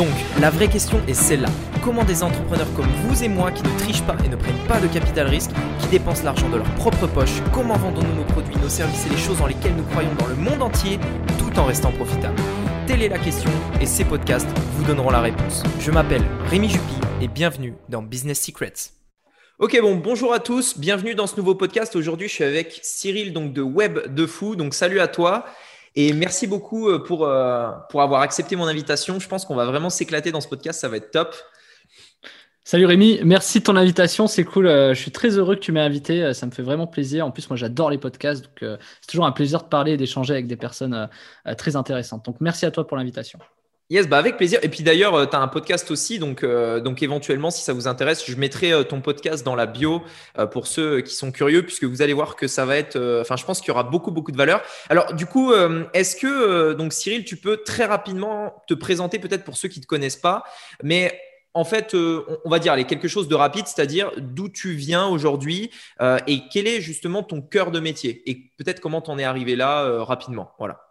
Donc, la vraie question est celle-là. Comment des entrepreneurs comme vous et moi qui ne trichent pas et ne prennent pas de capital risque, qui dépensent l'argent de leur propre poche, comment vendons-nous nos produits, nos services et les choses dans lesquelles nous croyons dans le monde entier tout en restant profitables Telle est la question et ces podcasts vous donneront la réponse. Je m'appelle Rémi Jupy et bienvenue dans Business Secrets. Ok, bon, bonjour à tous, bienvenue dans ce nouveau podcast. Aujourd'hui, je suis avec Cyril donc de Web de Fou. Donc, salut à toi. Et merci beaucoup euh, pour, euh, pour avoir accepté mon invitation. Je pense qu'on va vraiment s'éclater dans ce podcast, ça va être top. Salut Rémi, merci de ton invitation, c'est cool. Euh, je suis très heureux que tu m'aies invité, ça me fait vraiment plaisir. En plus, moi j'adore les podcasts, donc c'est toujours un plaisir de parler et d'échanger avec des personnes très intéressantes. Donc merci à toi pour l'invitation. Yes, bah avec plaisir. Et puis d'ailleurs, euh, tu as un podcast aussi, donc, euh, donc éventuellement, si ça vous intéresse, je mettrai euh, ton podcast dans la bio pour ceux qui sont curieux, puisque vous allez voir que ça va être, enfin, je pense qu'il y aura beaucoup, beaucoup de valeur. Alors, du coup, est-ce que, donc Cyril, tu peux très rapidement te présenter peut-être pour ceux qui ne te connaissent pas, mais en fait, on va dire allez, quelque chose de rapide, c'est-à-dire d'où tu viens aujourd'hui et quel est justement ton cœur de métier? Et peut-être comment tu en es arrivé là rapidement. Voilà.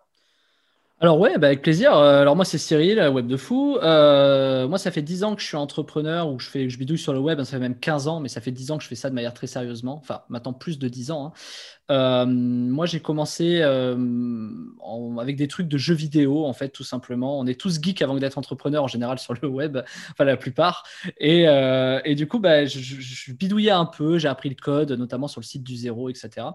Alors ouais, bah avec plaisir. Euh, alors moi c'est Cyril, Web de Fou. Euh, moi ça fait 10 ans que je suis entrepreneur ou je fais je bidouille sur le web, ça fait même 15 ans, mais ça fait 10 ans que je fais ça de manière très sérieusement. Enfin maintenant plus de 10 ans. Hein. Euh, moi j'ai commencé avec des trucs de jeux vidéo en fait tout simplement. On est tous geeks avant d'être entrepreneur en général sur le web, enfin la plupart. Et, et du coup bah, je, bidouillais un peu, j'ai appris le code notamment sur le site du zéro, etc.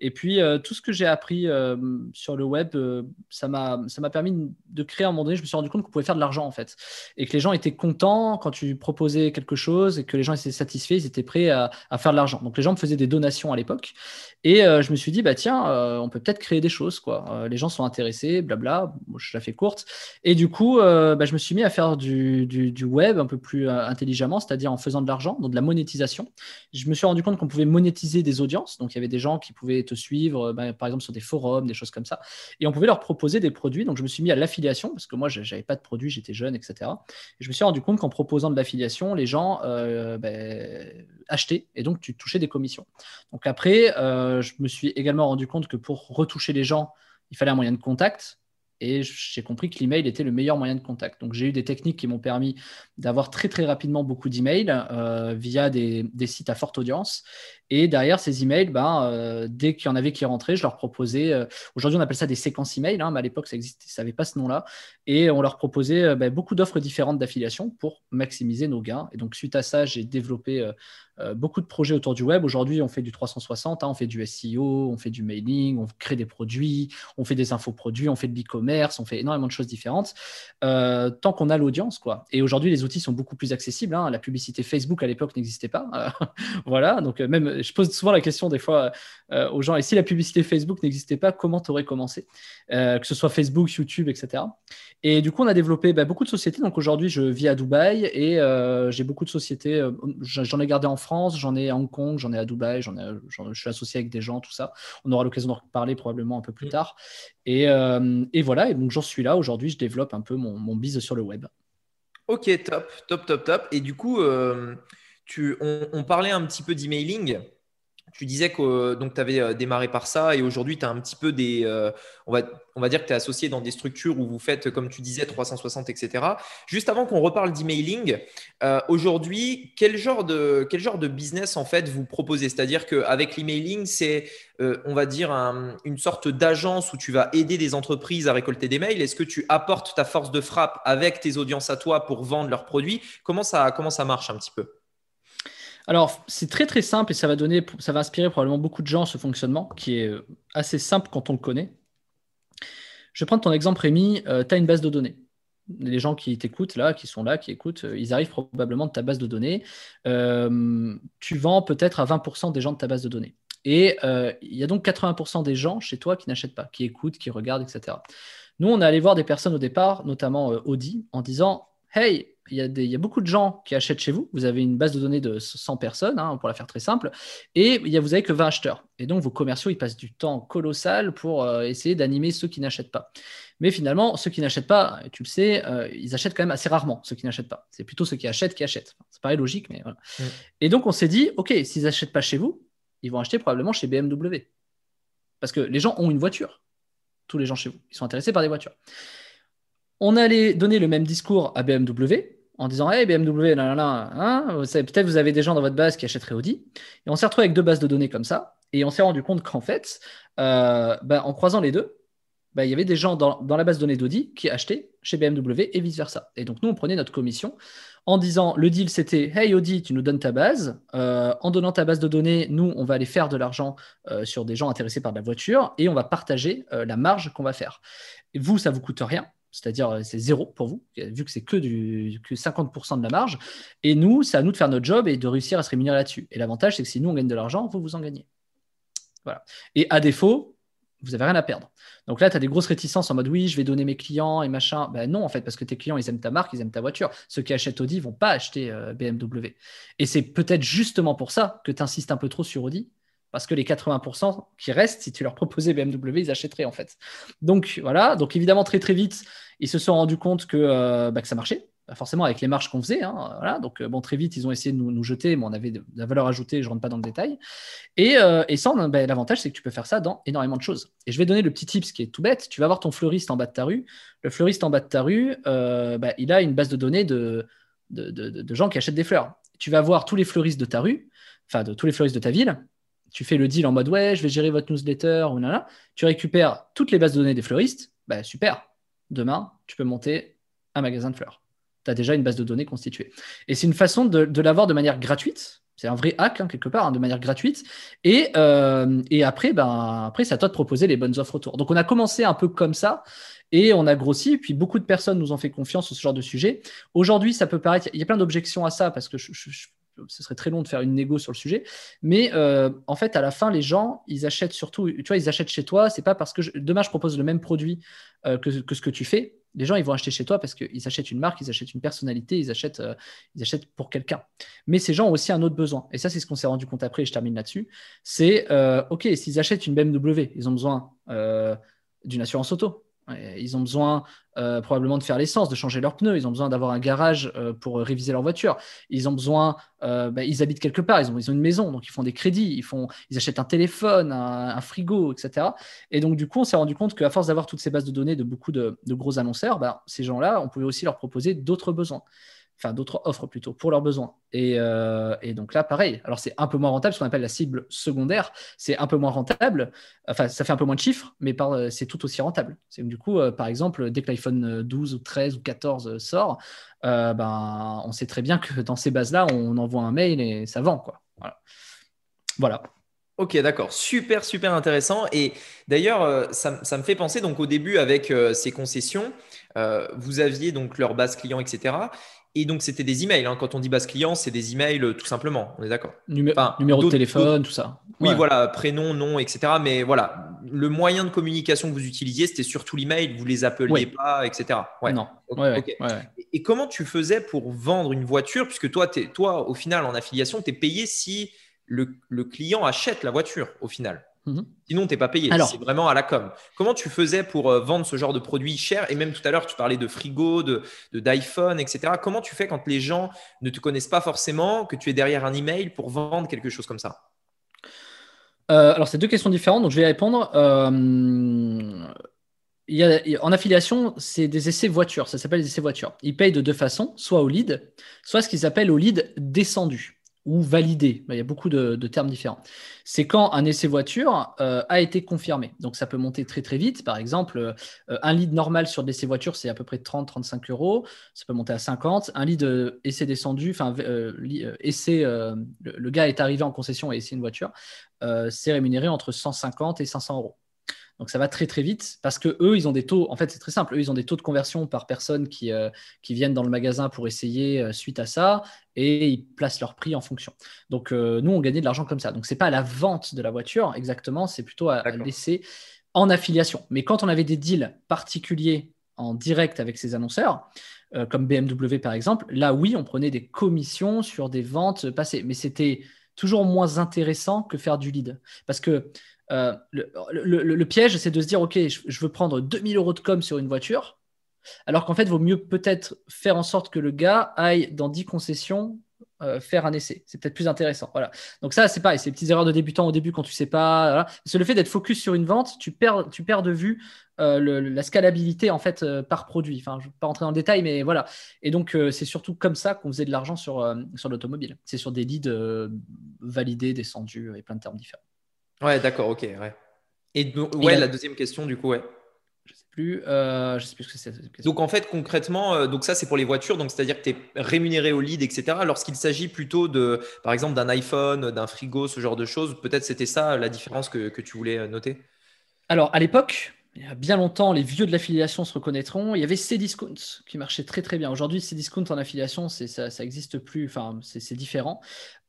Et puis, euh, tout ce que j'ai appris euh, sur le web, euh, ça m'a permis de créer un moment donné. Je me suis rendu compte qu'on pouvait faire de l'argent, en fait. Et que les gens étaient contents quand tu proposais quelque chose et que les gens étaient satisfaits, ils étaient prêts à, à faire de l'argent. Donc, les gens me faisaient des donations à l'époque. Et je me suis dit, bah tiens, on peut peut-être créer des choses, quoi. les gens sont intéressés, blabla. je la fais courte. Et du coup, bah, je me suis mis à faire du, web un peu plus intelligemment, c'est-à-dire en faisant de l'argent, donc de la monétisation. Je me suis rendu compte qu'on pouvait monétiser des audiences. Donc, il y avait des gens qui pouvaient te suivre, bah, par exemple sur des forums, des choses comme ça. Et on pouvait leur proposer des produits. Donc je me suis mis à l'affiliation parce que moi, je n'avais pas de produits, j'étais jeune, etc. Et je me suis rendu compte qu'en proposant de l'affiliation, les gens euh, bah, achetaient et donc tu touchais des commissions. Donc après, euh, je me suis également rendu compte que pour retoucher les gens, il fallait un moyen de contact. Et j'ai compris que l'email était le meilleur moyen de contact. Donc j'ai eu des techniques qui m'ont permis d'avoir très très rapidement beaucoup d'emails euh, via des, sites à forte audience. Et derrière ces emails, ben, euh, dès qu'il y en avait qui rentraient, je leur proposais. Euh, aujourd'hui, on appelle ça des séquences emails, hein, mais à l'époque, ça existait, ça n'avait pas ce nom-là. Et on leur proposait euh, ben, beaucoup d'offres différentes d'affiliation pour maximiser nos gains. Et donc, suite à ça, j'ai développé beaucoup de projets autour du web. Aujourd'hui, on fait du 360, hein, on fait du SEO, on fait du mailing, on crée des produits, on fait des infoproduits, on fait de l'e-commerce, on fait énormément de choses différentes. tant qu'on a l'audience, quoi. Et aujourd'hui, les outils sont beaucoup plus accessibles. Hein. La publicité Facebook à l'époque n'existait pas. voilà, donc même je pose souvent la question des fois euh, aux gens, et si la publicité Facebook n'existait pas, comment tu aurais commencé? Euh, Que ce soit Facebook, YouTube, etc. Et du coup, on a développé bah, beaucoup de sociétés. Donc aujourd'hui, je vis à Dubaï et euh, j'ai beaucoup de sociétés. j'en ai gardé en France, j'en ai à Hong Kong, j'en ai à Dubaï, j'en ai, je suis associé avec des gens, tout ça. On aura l'occasion d'en reparler probablement un peu plus mm. tard. Et, et voilà, et donc j'en suis là. Aujourd'hui, je développe un peu mon, mon business sur le web. Ok, top, top, top, top. Et du coup, on, parlait un petit peu d'emailing. Tu disais que tu avais euh, démarré par ça et aujourd'hui tu as un petit peu des. Euh, on, va, on va dire que tu es associé dans des structures où vous faites, comme tu disais, 360, etc. Juste avant qu'on reparle d'emailing, euh, aujourd'hui, quel, genre de, business en fait vous proposez? C'est-à-dire qu'avec l'emailing, c'est, on va dire, une sorte d'agence où tu vas aider des entreprises à récolter des mails. Est-ce que tu apportes ta force de frappe avec tes audiences à toi pour vendre leurs produits? Comment ça marche un petit peu? Alors, c'est très très simple et ça va donner, ça va inspirer probablement beaucoup de gens ce fonctionnement qui est euh, assez simple quand on le connaît. Je vais prendre ton exemple, Rémi. Euh, tu as une base de données. Les gens qui t'écoutent là, qui sont là, qui écoutent, euh, ils arrivent probablement de ta base de données. tu vends peut-être à 20% des gens de ta base de données. Et il y a donc 80% des gens chez toi qui n'achètent pas, qui écoutent, qui regardent, etc. Nous, on est allé voir des personnes au départ, notamment Audi, en disant Hey, il y, a beaucoup de gens qui achètent chez vous. Vous avez une base de données de 100 personnes, hein, pour la faire très simple, et il y a, vous n'avez que 20 acheteurs. Et donc, vos commerciaux, ils passent du temps colossal pour euh, essayer d'animer ceux qui n'achètent pas. Mais finalement, ceux qui n'achètent pas, tu le sais, euh, ils achètent quand même assez rarement, ceux qui n'achètent pas. C'est plutôt ceux qui achètent qui achètent. Ça paraît logique, mais voilà. Et donc, on s'est dit, OK, s'ils n'achètent pas chez vous, ils vont acheter probablement chez BMW. Parce que les gens ont une voiture. Tous les gens chez vous. Ils sont intéressés par des voitures. on allait donner le même discours à BMW en disant Hey BMW, là, là, hein, peut-être vous avez des gens dans votre base qui achèteraient Audi. Et on s'est retrouvé avec deux bases de données comme ça. Et on s'est rendu compte qu'en fait, euh, ben, en croisant les deux, ben, il y avait des gens dans, la base de données d'Audi qui achetaient chez BMW et vice-versa. Et donc nous, on prenait notre commission en disant le deal c'était Hey Audi, tu nous donnes ta base. Euh, en donnant ta base de données, nous, on va aller faire de l'argent euh, sur des gens intéressés par la voiture et on va partager la marge qu'on va faire. Vous, ça vous coûte rien c'est-à-dire euh, c'est zéro pour vous, vu que c'est que, du, que 50% de la marge. Et nous, c'est à nous de faire notre job et de réussir à se rémunérer là-dessus. Et l'avantage, c'est que si nous, on gagne de l'argent, vous, vous en gagnez. Voilà. Et à défaut, vous n'avez rien à perdre. Donc là, tu as des grosses réticences en mode oui, je vais donner mes clients et machin. Ben non, en fait, parce que tes clients, ils aiment ta marque, ils aiment ta voiture. Ceux qui achètent Audi ne vont pas acheter euh, BMW. Et c'est peut-être justement pour ça que tu insistes un peu trop sur Audi parce que les 80% qui restent, si tu leur proposais BMW, ils achèteraient en fait. Donc voilà, donc évidemment très très vite, ils se sont rendus compte que, euh, bah, ça marchait, forcément avec les marges qu'on faisait. Hein. Donc euh, bon, très vite, ils ont essayé de nous, jeter, mais on avait de, la valeur ajoutée, je ne rentre pas dans le détail. Et, euh, bah, l'avantage, c'est que tu peux faire ça dans énormément de choses. Et je vais donner le petit tip, ce qui est tout bête. Tu vas voir ton fleuriste en bas de ta rue. Le fleuriste en bas de ta rue, bah, il a une base de données de, de, de gens qui achètent des fleurs. Tu vas voir tous les fleuristes de ta rue, enfin de tous les fleuristes de ta ville tu fais le deal en mode ouais, je vais gérer votre newsletter ou là, tu récupères toutes les bases de données des fleuristes, bah, super. Demain, tu peux monter un magasin de fleurs. Tu as déjà une base de données constituée. Et c'est une façon de, l'avoir de manière gratuite. C'est un vrai hack, hein, quelque part, hein, de manière gratuite. Et, euh, après, ben, après, c'est à toi de proposer les bonnes offres autour. Donc, on a commencé un peu comme ça. Et on a grossi, et puis beaucoup de personnes nous ont fait confiance sur ce genre de sujet. Aujourd'hui, ça peut paraître, il y a plein d'objections à ça, parce que je, ce serait très long de faire une négo sur le sujet. Mais euh, en fait, à la fin, les gens, ils achètent surtout, tu vois, ils achètent chez toi. C'est pas parce que demain je propose le même produit euh, que, ce que tu fais. Les gens, ils vont acheter chez toi parce qu'ils achètent une marque, ils achètent une personnalité, ils achètent, euh, ils achètent pour quelqu'un. Mais ces gens ont aussi un autre besoin. Et ça, c'est ce qu'on s'est rendu compte après. Et je termine là-dessus. C'est ok, s'ils achètent une BMW, ils ont besoin d'une assurance auto ils ont besoin euh, probablement de faire l'essence, de changer leurs pneus. Ils ont besoin d'avoir un garage euh, pour réviser leur voiture. Ils ont besoin, euh, bah, ils habitent quelque part, ils ont, ils ont, une maison, donc ils font des crédits, ils, font, ils achètent un téléphone, un, frigo, etc. Et donc, du coup, on s'est rendu compte qu'à force d'avoir toutes ces bases de données de beaucoup de, gros annonceurs, bah, ces gens-là, on pouvait aussi leur proposer d'autres besoins enfin d'autres offres plutôt pour leurs besoins. Euh, et, donc là, pareil. Alors c'est un peu moins rentable, ce qu'on appelle la cible secondaire. C'est un peu moins rentable. Enfin, ça fait un peu moins de chiffres, mais c'est tout aussi rentable. Du coup, euh, par exemple, dès que l'iPhone 12 ou 13 ou 14 sort, euh, ben, on sait très bien que dans ces bases-là, on envoie un mail et ça vend, quoi. Voilà. Ok, d'accord. Super, super intéressant. Et d'ailleurs, ça, me fait penser, donc au début, avec ces concessions, vous aviez donc leur base client, etc. Et donc, c'était des emails. Hein. Quand on dit base client, c'est des emails euh, tout simplement. On est d'accord Numéro de téléphone, tout ça. Oui, voilà, prénom, nom, etc. Mais voilà, le moyen de communication que vous utilisiez, c'était surtout l'email. Vous les appeliez pas, etc. Ouais. Non. Et comment tu faisais pour vendre une voiture? Puisque toi, toi, au final, en affiliation, tu es payé si le, le client achète la voiture, au final. Mhm. Sinon, tu n'es pas payé. C'est vraiment à la com. Comment tu faisais pour euh, vendre ce genre de produit cher Et même tout à l'heure, tu parlais de frigo, de, d'iPhone, etc. Comment tu fais quand les gens ne te connaissent pas forcément, que tu es derrière un email pour vendre quelque chose comme ça? Euh, Alors, c'est deux questions différentes, donc je vais y répondre. Euh, en affiliation, c'est des essais voitures. Ça s'appelle des essais voitures. Ils payent de deux façons, soit au lead, soit ce qu'ils appellent au lead descendu ou validé. Il y a beaucoup de, termes différents. C'est quand un essai voiture euh, a été confirmé. Donc ça peut monter très très vite. Par exemple, euh, un lead normal sur l'essai voiture, c'est à peu près 30-35 euros. Ça peut monter à 50. Un lead euh, essai descendu, enfin essai, le, gars est arrivé en concession et essayé une voiture, c'est rémunéré entre 150 et 500 euros. Donc ça va très très vite parce que eux, ils ont des taux. En fait, c'est très simple. Eux, ils ont des taux de conversion par personne qui, euh, qui viennent dans le magasin pour essayer euh, suite à ça et ils placent leur prix en fonction. Donc euh, nous, on gagnait de l'argent comme ça. Donc c'est pas à la vente de la voiture exactement, c'est plutôt à, laisser en affiliation. Mais quand on avait des deals particuliers en direct avec ces annonceurs, comme BMW par exemple, là oui, on prenait des commissions sur des ventes passées, mais c'était toujours moins intéressant que faire du lead parce que euh, le, piège, c'est de se dire, OK, je, veux prendre 2000 euros de com sur une voiture, alors qu'en fait, vaut mieux peut-être faire en sorte que le gars aille dans 10 concessions euh, faire un essai. C'est peut-être plus intéressant. Voilà. Donc ça, c'est pareil, ces petites erreurs de débutant au début quand tu sais pas. C'est le fait d'être focus sur une vente, tu perds, tu perds de vue euh, la scalabilité en fait par produit. Je ne vais pas rentrer dans le détail, mais voilà. Et donc c'est surtout comme ça qu'on faisait de l'argent sur, sur l'automobile. C'est sur des leads validés, descendus et plein de termes différents. Ouais, d'accord, ok. Ouais. Et donc, ouais, la deuxième question, du coup, ouais. Euh, je sais plus ce que c'est. Donc en fait concrètement, euh, donc ça c'est pour les voitures, donc c'est-à-dire que tu es rémunéré au lead, etc. Lorsqu'il s'agit plutôt de, par exemple, d'un iPhone, d'un frigo, ce genre de choses, peut-être c'était ça la différence que, que tu voulais euh, noter? Alors à l'époque, il y a bien longtemps, les vieux de l'affiliation se reconnaîtront. Il y avait Cdiscount qui marchait très très bien. Aujourd'hui, Cdiscount en affiliation, ça n'existe plus. Enfin, c'est différent.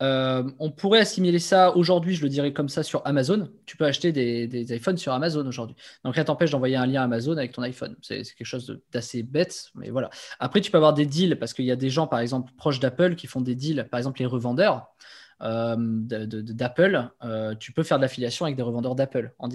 Euh, on pourrait assimiler ça aujourd'hui, je le dirais comme ça, sur Amazon. Tu peux acheter des, iPhones sur Amazon aujourd'hui. Donc rien t'empêche d'envoyer un lien Amazon avec ton iPhone. C'est quelque chose d'assez bête, mais voilà. Après, tu peux avoir des deals parce qu'il y a des gens, par exemple, proches d'Apple qui font des deals, par exemple les revendeurs. Euh, d'Apple, euh, tu peux faire de l'affiliation avec des revendeurs d'Apple en,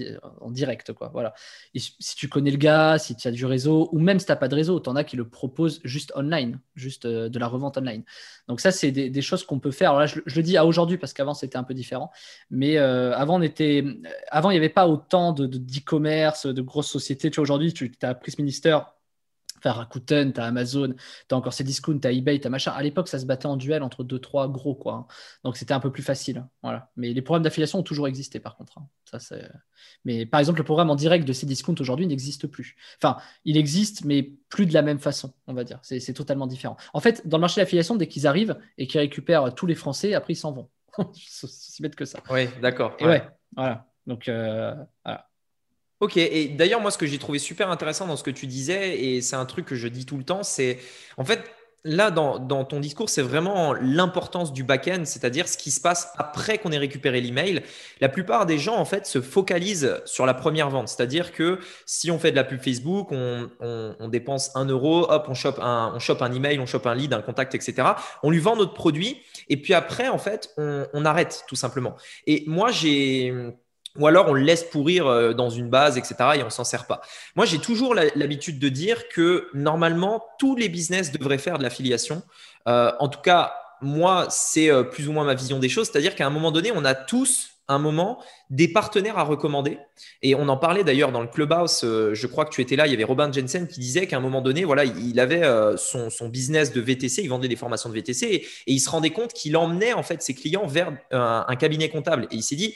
direct. Quoi. Voilà. si tu connais le gars, si tu as du réseau, ou même si tu n'as pas de réseau, tu en as qui le proposent juste online, juste euh, de la revente online. Donc ça, c'est des, choses qu'on peut faire. Alors là, je, le dis à aujourd'hui parce qu'avant, c'était un peu différent. Mais avant, on était... avant, il n'y avait pas autant de, de, grosses sociétés. Tu aujourd'hui, tu as Pris Minister T'as Rakuten, t'as Amazon, t'as encore ces discounts, t'as eBay, t'as machin. À l'époque, ça se battait en duel entre deux, trois gros, quoi. Hein. Donc c'était un peu plus facile. Hein. Voilà. Mais les programmes d'affiliation ont toujours existé, par contre. Hein. Ça, c'est... Mais par exemple, le programme en direct de ces discounts aujourd'hui n'existe plus. Enfin, il existe, mais plus de la même façon, on va dire. C'est, totalement différent. En fait, dans le marché d'affiliation, dès qu'ils arrivent et qu'ils récupèrent tous les Français, après ils s'en vont. c'est aussi bête que ça. Oui, d'accord. Et ouais, voilà. Donc euh, voilà. Ok, et d'ailleurs, moi, ce que j'ai trouvé super intéressant dans ce que tu disais, et c'est un truc que je dis tout le temps, c'est en fait, là, dans, ton discours, c'est vraiment l'importance du back-end, c'est-à-dire ce qui se passe après qu'on ait récupéré l'email. La plupart des gens, en fait, se focalisent sur la première vente, c'est-à-dire que si on fait de la pub Facebook, on, dépense un euro, hop, on chope un, on chope un email, on chope un lead, un contact, etc. On lui vend notre produit, et puis après, en fait, on arrête tout simplement. Et moi, j'ai ou alors on le laisse pourrir euh, dans une base, etc. et on s'en sert pas. Moi, j'ai toujours l'habitude de dire que normalement, tous les business devraient faire de l'affiliation. Euh, en tout cas, moi, c'est euh, plus ou moins ma vision des choses. C'est-à-dire qu'à un moment donné, on a tous un moment des partenaires à recommander. Et on en parlait d'ailleurs dans le clubhouse. je crois que tu étais là. Il y avait Robin Jensen qui disait qu'à un moment donné, voilà, il avait son, business de VTC. Il vendait des formations de VTC et, il se rendait compte qu'il emmenait en fait ses clients vers un cabinet comptable. Et il s'est dit,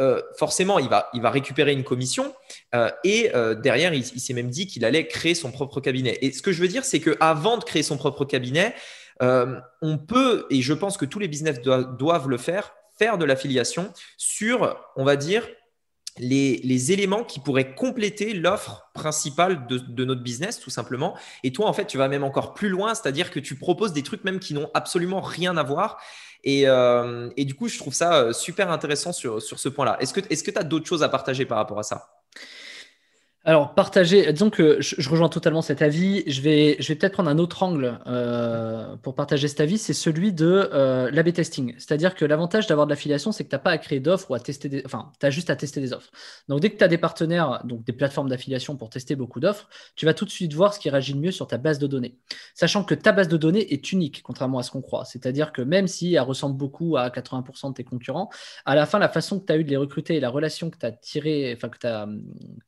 euh, forcément, il va, il va récupérer une commission euh, et euh, derrière, il, s'est même dit qu'il allait créer son propre cabinet. Et ce que je veux dire, c'est qu'avant de créer son propre cabinet, on peut, et je pense que tous les business doivent, le faire, faire de l'affiliation sur, on va dire, les, éléments qui pourraient compléter l'offre principale de, de, notre business, tout simplement. Et toi, en fait, tu vas même encore plus loin, c'est-à-dire que tu proposes des trucs même qui n'ont absolument rien à voir. Euh, et, du coup, je trouve ça euh, super intéressant sur, sur ce point-là. Est-ce que tu as d'autres choses à partager par rapport à ça? Alors, partager, disons que je, rejoins totalement cet avis. Je vais, je vais peut-être prendre un autre angle euh, pour partager cet avis, c'est celui de euh, l'AB testing. C'est-à-dire que l'avantage d'avoir de l'affiliation, c'est que tu n'as pas à créer d'offres ou à tester des. Enfin, tu as juste à tester des offres. Donc, dès que tu as des partenaires, donc des plateformes d'affiliation pour tester beaucoup d'offres, tu vas tout de suite voir ce qui réagit le mieux sur ta base de données. Sachant que ta base de données est unique, contrairement à ce qu'on croit. C'est-à-dire que même si elle ressemble beaucoup à 80% de tes concurrents, à la fin, la façon que tu as eu de les recruter et la relation que tu as tiré, enfin, que tu as,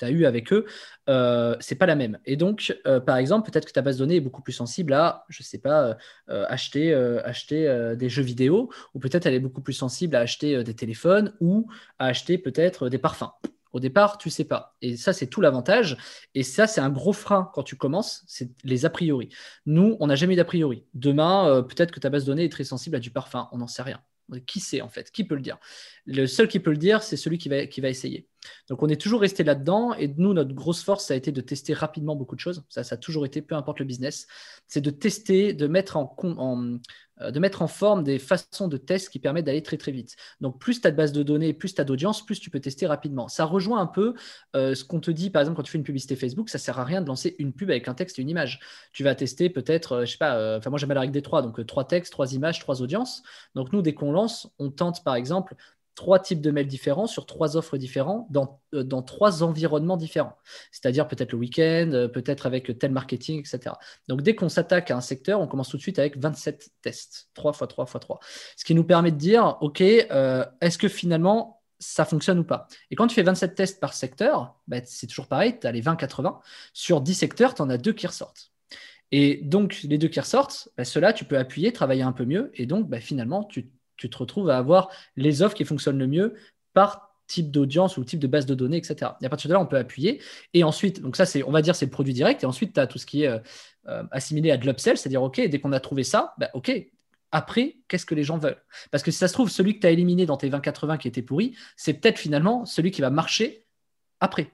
as eu avec eux, euh, c'est pas la même. Et donc, euh, par exemple, peut-être que ta base de données est beaucoup plus sensible à, je sais pas, euh, acheter, acheter des jeux vidéo, ou peut-être elle est beaucoup plus sensible à acheter des téléphones ou à acheter peut-être des parfums. Au départ, tu sais pas. Et ça, c'est tout l'avantage. Et ça, c'est un gros frein quand tu commences, c'est les a priori. Nous, on n'a jamais d'a priori. Demain, peut-être que ta base de données est très sensible à du parfum. On n'en sait rien. Qui sait en fait? Qui peut le dire? Le seul qui peut le dire, c'est celui qui va essayer. Donc on est toujours resté là-dedans et nous, notre grosse force, ça a été de tester rapidement beaucoup de choses. Ça, ça a toujours été, peu importe le business, c'est de tester, de mettre en, euh, forme des façons de test qui permettent d'aller très très vite. Donc plus tu as de base de données, plus tu as d'audience, plus tu peux tester rapidement. Ça rejoint un peu euh, ce qu'on te dit, par exemple, quand tu fais une publicité Facebook, ça sert à rien de lancer une pub avec un texte et une image. Tu vas tester peut-être, euh, je sais pas, enfin moi j'aime la règle des trois, donc trois textes, trois images, trois audiences. Donc nous, dès qu'on lance, on tente par exemple trois types de mails différents sur trois offres différentes dans, euh, dans trois environnements différents. C'est-à-dire peut-être le week-end, euh, peut-être avec tel marketing, etc. Donc dès qu'on s'attaque à un secteur, on commence tout de suite avec 27 tests, 3 x 3 x 3. Ce qui nous permet de dire, OK, euh, est-ce que finalement ça fonctionne ou pas? Et quand tu fais 27 tests par secteur, bah, c'est toujours pareil, tu as les 20-80. Sur 10 secteurs, tu en as deux qui ressortent. Et donc, les deux qui ressortent, bah, ceux-là, tu peux appuyer, travailler un peu mieux. Et donc, bah, finalement, tu tu te retrouves à avoir les offres qui fonctionnent le mieux par type d'audience ou type de base de données, etc. Et à partir de là, on peut appuyer. Et ensuite, donc ça, c'est, on va dire, c'est le produit direct. Et ensuite, tu as tout ce qui est euh, assimilé à de l'upsell, c'est-à-dire, OK, dès qu'on a trouvé ça, bah, OK, après, qu'est-ce que les gens veulent? Parce que si ça se trouve, celui que tu as éliminé dans tes 20-80 qui était pourri, c'est peut-être finalement celui qui va marcher après.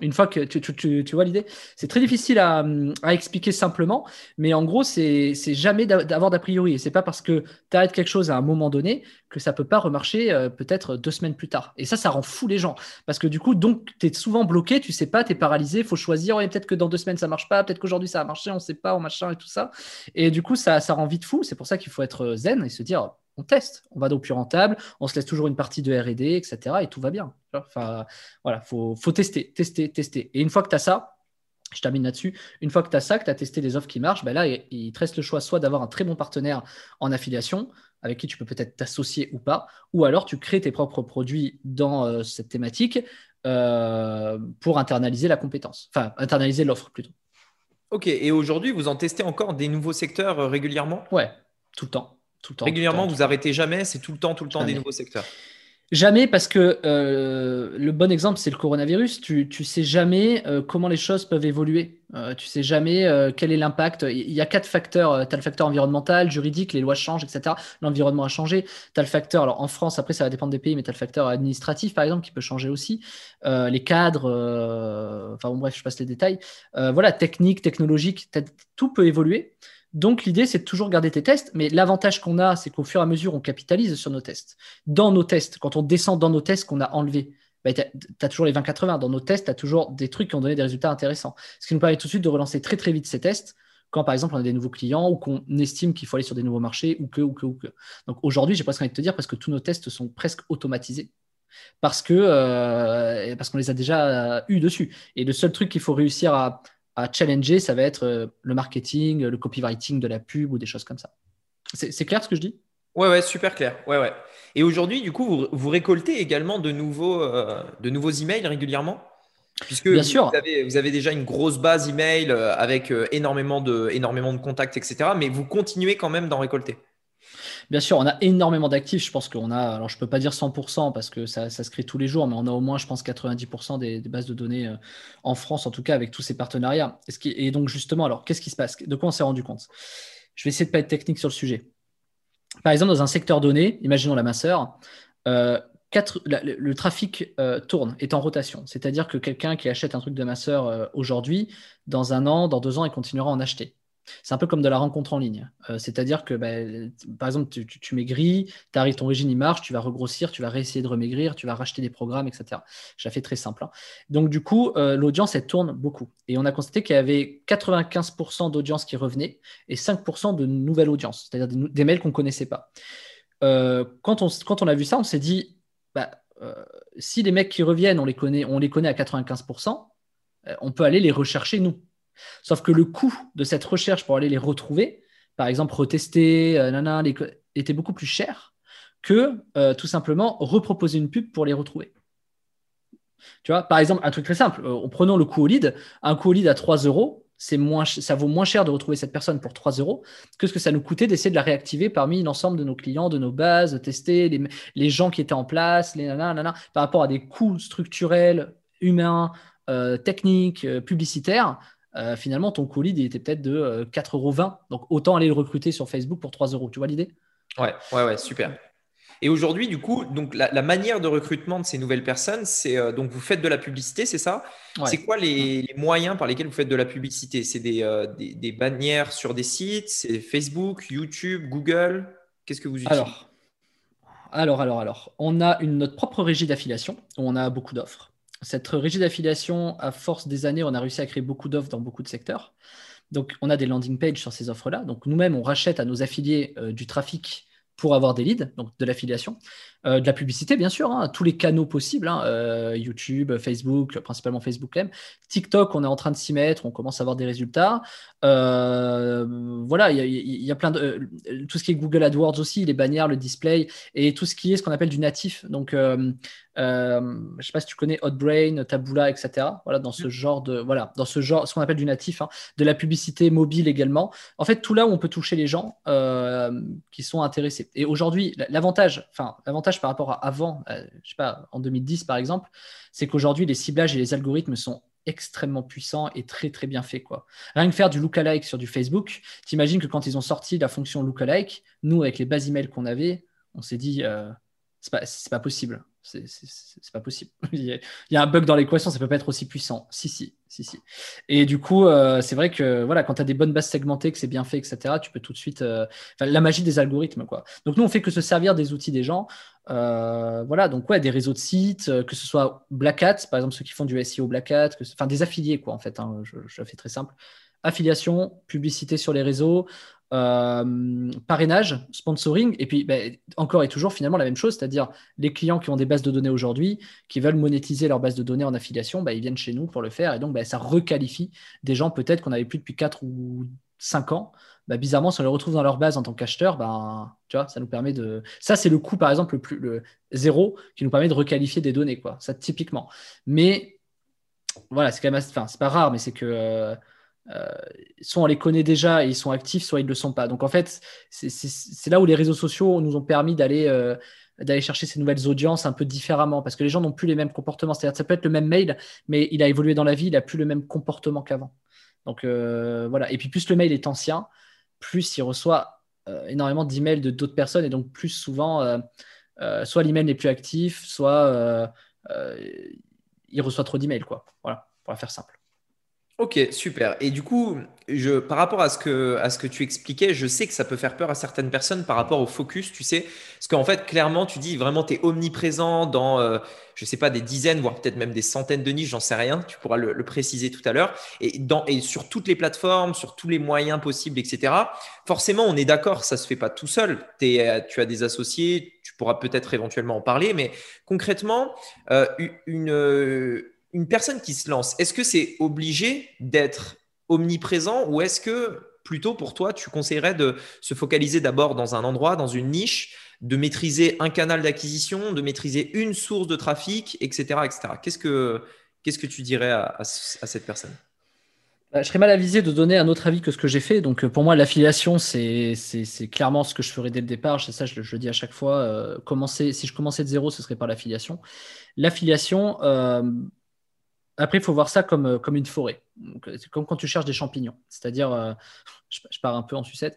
Une fois que tu, vois l'idée, c'est très difficile à, expliquer simplement, mais en gros, c'est jamais d'avoir d'a priori. Et c'est pas parce que tu arrêtes quelque chose à un moment donné que ça peut pas remarcher euh, peut-être deux semaines plus tard. Et ça, ça rend fou les gens. Parce que du coup, donc, tu es souvent bloqué, tu sais pas, tu es paralysé, faut choisir. peut-être que dans deux semaines, ça marche pas, peut-être qu'aujourd'hui, ça a marché, on sait pas, on machin et tout ça. Et du coup, ça, ça rend vite fou. C'est pour ça qu'il faut être zen et se dire, on teste, on va dans plus rentable, on se laisse toujours une partie de RD, etc. Et tout va bien. Enfin, voilà, faut, faut tester, tester, tester. Et une fois que tu as ça, je termine là-dessus. Une fois que tu as ça, que tu as testé des offres qui marchent, ben là, il te reste le choix soit d'avoir un très bon partenaire en affiliation, avec qui tu peux peut-être t'associer ou pas, ou alors tu crées tes propres produits dans euh, cette thématique euh, pour internaliser la compétence, enfin internaliser l'offre plutôt. Ok, et aujourd'hui, vous en testez encore des nouveaux secteurs euh, régulièrement? Ouais, tout le temps. Régulièrement, vous arrêtez jamais, c'est tout le temps, tout le temps des nouveaux secteurs. Jamais parce que euh, le bon exemple, c'est le coronavirus. Tu ne sais jamais euh, comment les choses peuvent évoluer. Euh, tu sais jamais quel est l'impact. Il y a quatre facteurs. tu as le facteur environnemental, juridique, les lois changent, etc. L'environnement a changé. Tu as le facteur, alors en France, après, ça va dépendre des pays, mais tu as le facteur administratif, par exemple, qui peut changer aussi. les cadres, enfin bon, bref, je passe les détails. voilà, technique, technologique, tout peut évoluer. Donc l'idée, c'est de toujours garder tes tests, mais l'avantage qu'on a, c'est qu'au fur et à mesure, on capitalise sur nos tests. Dans nos tests, quand on descend dans nos tests qu'on a enlevés, bah, tu as, toujours les 20-80. Dans nos tests, tu as toujours des trucs qui ont donné des résultats intéressants. Ce qui nous permet tout de suite de relancer très très vite ces tests quand par exemple on a des nouveaux clients ou qu'on estime qu'il faut aller sur des nouveaux marchés ou que, ou que, ou que. Donc aujourd'hui, j'ai presque envie de te dire parce que tous nos tests sont presque automatisés parce que euh, parce qu'on les a déjà eu dessus. Et le seul truc qu'il faut réussir à, à challenger, ça va être euh, le marketing, le copywriting de la pub ou des choses comme ça. C'est clair ce que je dis? Ouais, ouais, super clair. Ouais, ouais. Et aujourd'hui, du coup, vous, récoltez également de nouveaux, euh, de nouveaux emails régulièrement? Puisque Bien vous, sûr. Avez, vous avez déjà une grosse base email euh, avec énormément, de, énormément de contacts, etc. Mais vous continuez quand même d'en récolter? Bien sûr, on a énormément d'actifs. Je pense qu'on a, alors je ne peux pas dire 100% parce que ça, se crée tous les jours, mais on a au moins, je pense, 90% des, bases de données euh, en France, en tout cas, avec tous ces partenariats. Et, donc, justement, alors, qu'est-ce qui se passe? De quoi on s'est rendu compte? Je vais essayer de ne pas être technique sur le sujet. Par exemple, dans un secteur donné, imaginons la masseur, euh, le, trafic euh, tourne, est en rotation. C'est-à-dire que quelqu'un qui achète un truc de masseur aujourd'hui, dans un an, dans deux ans, il continuera à en acheter. C'est un peu comme de la rencontre en ligne. Euh, c'est-à-dire que, bah, par exemple, tu, maigris, ton régime marche, tu vas regrossir, tu vas réessayer de remaigrir, tu vas racheter des programmes, etc. Je la fais très simple. Hein. Donc, du coup, euh, l'audience, elle tourne beaucoup. Et on a constaté qu'il y avait 95% d'audience qui revenait et 5% de nouvelles audiences, c'est-à-dire des, mails qu'on ne connaissait pas. Euh, quand, on, quand on a vu ça, on s'est dit, bah, si les mecs qui reviennent, on les connaît, on les connaît à 95%, on peut aller les rechercher nous. Sauf que le coût de cette recherche pour aller les retrouver, par exemple retester, euh, était beaucoup plus cher que euh, tout simplement reproposer une pub pour les retrouver. Tu vois, par exemple, un truc très simple, euh, en prenant le coût au lead, un coût au lead à 3 euros, moins, ça vaut moins cher de retrouver cette personne pour 3 euros que ce que ça nous coûtait d'essayer de la réactiver parmi l'ensemble de nos clients, de nos bases, de tester les, gens qui étaient en place, les par rapport à des coûts structurels, humains, techniques, publicitaires. Euh, finalement, ton colis il était peut-être de 4,20 euh, euros. Donc, autant aller le recruter sur Facebook pour 3 euros. Tu vois l'idée? Ouais, ouais, ouais, super. Et aujourd'hui, du coup, donc la, manière de recrutement de ces nouvelles personnes, c'est euh, donc vous faites de la publicité, c'est ça? C'est quoi les, moyens par lesquels vous faites de la publicité? C'est des, des, bannières sur des sites? C'est Facebook, YouTube, Google? Qu'est-ce que vous utilisez? Alors, alors, alors, alors, on a une, notre propre régie d'affiliation où on a beaucoup d'offres cette régie d'affiliation, à force des années, on a réussi à créer beaucoup d'offres dans beaucoup de secteurs. Donc, on a des landing pages sur ces offres-là. Donc, nous-mêmes, on rachète à nos affiliés euh, du trafic pour avoir des leads, donc de l'affiliation. Euh, de la publicité, bien sûr, hein, tous les canaux possibles, hein, euh, YouTube, Facebook, principalement Facebook même. TikTok, on est en train de s'y mettre, on commence à avoir des résultats. Voilà, il y, a plein de. tout ce qui est Google AdWords aussi, les bannières, le display, et tout ce qui est ce qu'on appelle du natif. Donc, je ne sais pas si tu connais Hotbrain, Taboola, etc. Voilà, dans ce mm. genre de. Voilà, dans ce genre, ce qu'on appelle du natif, hein, de la publicité mobile également. En fait, tout là où on peut toucher les gens qui sont intéressés. Et aujourd'hui, l'avantage, enfin, l'avantage par rapport à avant, euh, je sais pas, en 2010 par exemple, c'est qu'aujourd'hui les ciblages et les algorithmes sont extrêmement puissants et très très bien faits. Quoi. Rien que faire du lookalike sur du Facebook, t'imagines que quand ils ont sorti la fonction lookalike, nous avec les bases emails qu'on avait, on s'est dit euh, c'est pas, pas possible. C'est pas possible. il y a un bug dans l'équation, ça peut pas être aussi puissant. Si, si, si, si. Et du coup, euh, c'est vrai que voilà, quand tu as des bonnes bases segmentées, que c'est bien fait, etc., tu peux tout de suite. Euh, la magie des algorithmes, quoi. Donc, nous, on fait que se servir des outils des gens. Euh, voilà, donc, ouais, des réseaux de sites, que ce soit Black Hat, par exemple, ceux qui font du SEO Black Hat, enfin, des affiliés, quoi, en fait. Hein, je, je fais très simple affiliation, publicité sur les réseaux, euh, parrainage, sponsoring, et puis ben, encore et toujours finalement la même chose, c'est-à-dire les clients qui ont des bases de données aujourd'hui, qui veulent monétiser leur base de données en affiliation, ben, ils viennent chez nous pour le faire, et donc ben, ça requalifie des gens peut-être qu'on n'avait plus depuis 4 ou 5 ans. bizarrement, si on les retrouve dans leur base en tant qu'acheteur, ça nous permet de. Ça, c'est le coût, par exemple, le, plus, zéro qui nous permet de requalifier des données, quoi. Ça, typiquement. Mais voilà, c'est quand même. Enfin, c'est pas rare, mais c'est que. Euh, euh, soit on les connaît déjà et ils sont actifs, soit ils ne le sont pas. Donc en fait, c'est là où les réseaux sociaux nous ont permis d'aller euh, d'aller chercher ces nouvelles audiences un peu différemment parce que les gens n'ont plus les mêmes comportements. C'est-à-dire ça peut être le même mail, mais il a évolué dans la vie, il n'a plus le même comportement qu'avant. Donc euh, voilà. Et puis plus le mail est ancien, plus il reçoit énormément d'emails de d'autres personnes et donc plus souvent, soit l'email n'est plus actif, soit il reçoit trop d'emails. Quoi. Voilà, pour la faire simple. Ok, super. Et du coup, par rapport à ce, que, à ce que tu expliquais, je sais que ça peut faire peur à certaines personnes par rapport au focus, tu sais. Parce qu'en fait, clairement, tu dis vraiment, tu es omniprésent dans, je euh, je sais pas, des dizaines, voire peut-être même des centaines de niches, j'en sais rien. Tu pourras le, préciser tout à l'heure. Et, et sur toutes les plateformes, sur tous les moyens possibles, etc. Forcément, on est d'accord, ça se fait pas tout seul. Es, tu as des associés, tu pourras peut-être éventuellement en parler. Mais concrètement, euh, une une personne qui se lance, est-ce que c'est obligé d'être omniprésent ou est-ce que plutôt pour toi, tu conseillerais de se focaliser d'abord dans un endroit, dans une niche, de maîtriser un canal d'acquisition, de maîtriser une source de trafic, etc. etc. Qu'est-ce, que, qu'est-ce que tu dirais à, cette personne? Bah, je serais mal avisé de donner un autre avis que ce que j'ai fait. Donc, pour moi, l'affiliation, c'est, clairement ce que je ferais dès le départ. C'est ça, je, le dis à chaque fois. Euh, commencer, si je commençais de zéro, ce serait par l'affiliation. L'affiliation, euh, après, il faut voir ça comme, euh, comme une forêt. Euh, c'est comme quand tu cherches des champignons. C'est-à-dire, euh, je, pars un peu en sucette,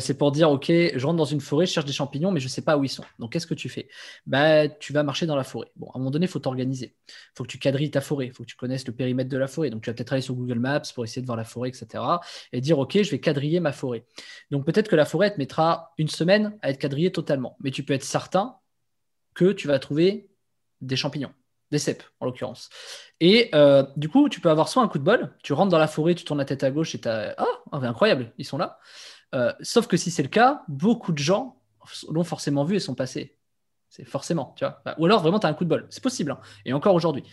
c'est pour dire, OK, je rentre dans une forêt, je cherche des champignons, mais je ne sais pas où ils sont. Donc, qu'est-ce que tu fais? Bah, Tu vas marcher dans la forêt. Bon, à un moment donné, il faut t'organiser. Il faut que tu quadrilles ta forêt. Il faut que tu connaisses le périmètre de la forêt. Donc, tu vas peut-être aller sur Google Maps pour essayer de voir la forêt, etc. Et dire, OK, je vais quadriller ma forêt. Donc, peut-être que la forêt te mettra une semaine à être quadrillée totalement. Mais tu peux être certain que tu vas trouver des champignons des cèpes en l'occurrence. Et euh, du coup, tu peux avoir soit un coup de bol, tu rentres dans la forêt, tu tournes la tête à gauche et tu as Ah, oh, incroyable, ils sont là. Euh, sauf que si c'est le cas, beaucoup de gens l'ont forcément vu et sont passés. C'est forcément, tu vois. Bah, ou alors vraiment, tu as un coup de bol. C'est possible. Hein. Et encore aujourd'hui.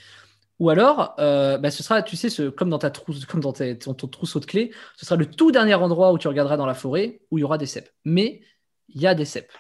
Ou alors, euh, bah, ce sera, tu sais, ce, comme dans ta trousse, comme dans ton, ton, trousseau de clés, ce sera le tout dernier endroit où tu regarderas dans la forêt où il y aura des cèpes. Mais il y a des cèpes.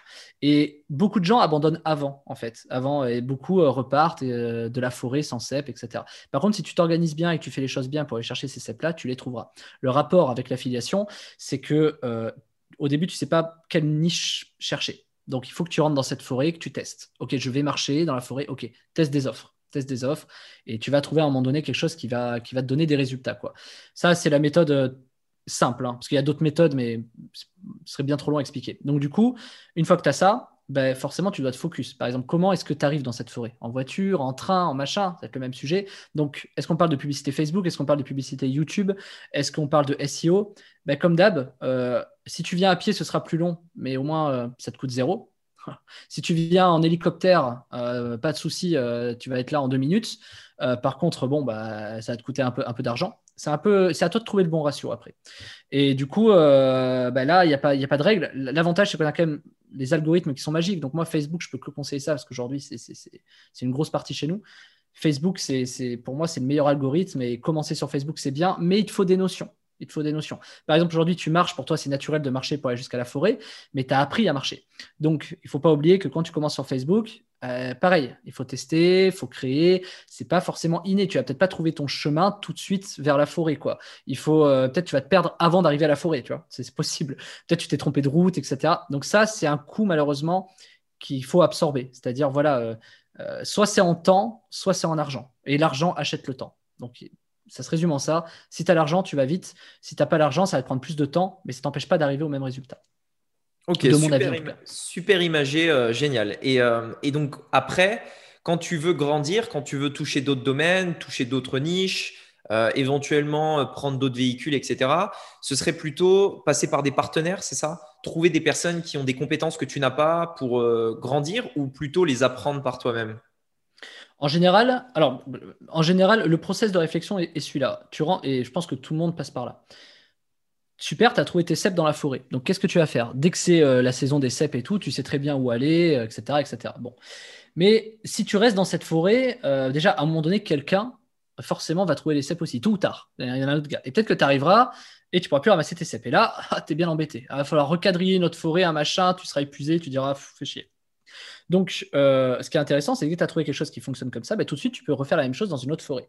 Et beaucoup de gens abandonnent avant, en fait. Avant, et beaucoup euh, repartent euh, de la forêt sans cèpes, etc. Par contre, si tu t'organises bien et que tu fais les choses bien pour aller chercher ces cèpes-là, tu les trouveras. Le rapport avec l'affiliation, c'est que euh, au début, tu ne sais pas quelle niche chercher. Donc, il faut que tu rentres dans cette forêt que tu testes. OK, je vais marcher dans la forêt. OK, teste des offres. Teste des offres et tu vas trouver à un moment donné quelque chose qui va, qui va te donner des résultats. Quoi. Ça, c'est la méthode simple, hein, parce qu'il y a d'autres méthodes, mais ce serait bien trop long à expliquer. Donc, du coup, une fois que tu as ça, ben, forcément, tu dois te focus. Par exemple, comment est-ce que tu arrives dans cette forêt? En voiture, en train, en machin C'est le même sujet. Donc, est-ce qu'on parle de publicité Facebook? Est-ce qu'on parle de publicité YouTube? Est-ce qu'on parle de SEO ben, Comme d'hab, euh, si tu viens à pied, ce sera plus long, mais au moins, euh, ça te coûte zéro. si tu viens en hélicoptère, euh, pas de souci, tu vas être là en deux minutes. par contre, bon, bah, ça va te coûter un peu d'argent C'est un peu, c'est à toi de trouver le bon ratio après. Et du coup, euh, bah là, il n'y a, pas, a pas de règle. L'avantage, c'est qu'on a quand même les algorithmes qui sont magiques. Donc moi, Facebook, je peux que conseiller ça parce qu'aujourd'hui, c'est une grosse partie chez nous. Facebook, pour moi, c'est le meilleur algorithme et commencer sur Facebook, c'est bien, mais il te faut des notions. Il te faut des notions. Par exemple, aujourd'hui, tu marches, pour toi, c'est naturel de marcher pour aller jusqu'à la forêt, mais tu as appris à marcher. Donc, il ne faut pas oublier que quand tu commences sur Facebook, euh, pareil, il faut tester, il faut créer. C'est pas forcément inné. Tu vas peut-être pas trouver ton chemin tout de suite vers la forêt, quoi. Il faut euh, peut-être tu vas te perdre avant d'arriver à la forêt, tu vois. C'est possible. Peut-être tu t'es trompé de route, etc. Donc ça, c'est un coût malheureusement qu'il faut absorber. C'est-à-dire voilà, euh, soit c'est en temps, soit c'est en argent. Et l'argent achète le temps. Donc ça se résume en ça. Si tu as l'argent, tu vas vite. Si tu n'as pas l'argent, ça va te prendre plus de temps, mais ça t'empêche pas d'arriver au même résultat. Ok, super, imagé, euh, génial. Euh, et, donc après, quand tu veux grandir, quand tu veux toucher d'autres domaines, toucher d'autres niches, euh, éventuellement prendre d'autres véhicules, etc., ce serait plutôt passer par des partenaires, c'est ça? Trouver des personnes qui ont des compétences que tu n'as pas pour grandir ou plutôt les apprendre par toi-même? En général, alors, en général, le process de réflexion est, celui-là. Tu rends, et je pense que tout le monde passe par là. Super, tu as trouvé tes cèpes dans la forêt. Donc, qu'est-ce que tu vas faire? Dès que c'est euh, la saison des cèpes et tout, tu sais très bien où aller, etc., euh, etc. Bon. Mais si tu restes dans cette forêt, euh, déjà, à un moment donné, quelqu'un, forcément, va trouver les cèpes aussi, tôt ou tard. Il y en a un autre gars. Et peut-être que tu arriveras et tu pourras plus ramasser tes cèpes. Et là, tu es bien embêté. Il va falloir recadrer notre forêt, un machin, tu seras épuisé, tu diras, fais chier. Donc, euh, ce qui est intéressant, c'est que que tu as trouvé quelque chose qui fonctionne comme ça, bah, tout de suite, tu peux refaire la même chose dans une autre forêt.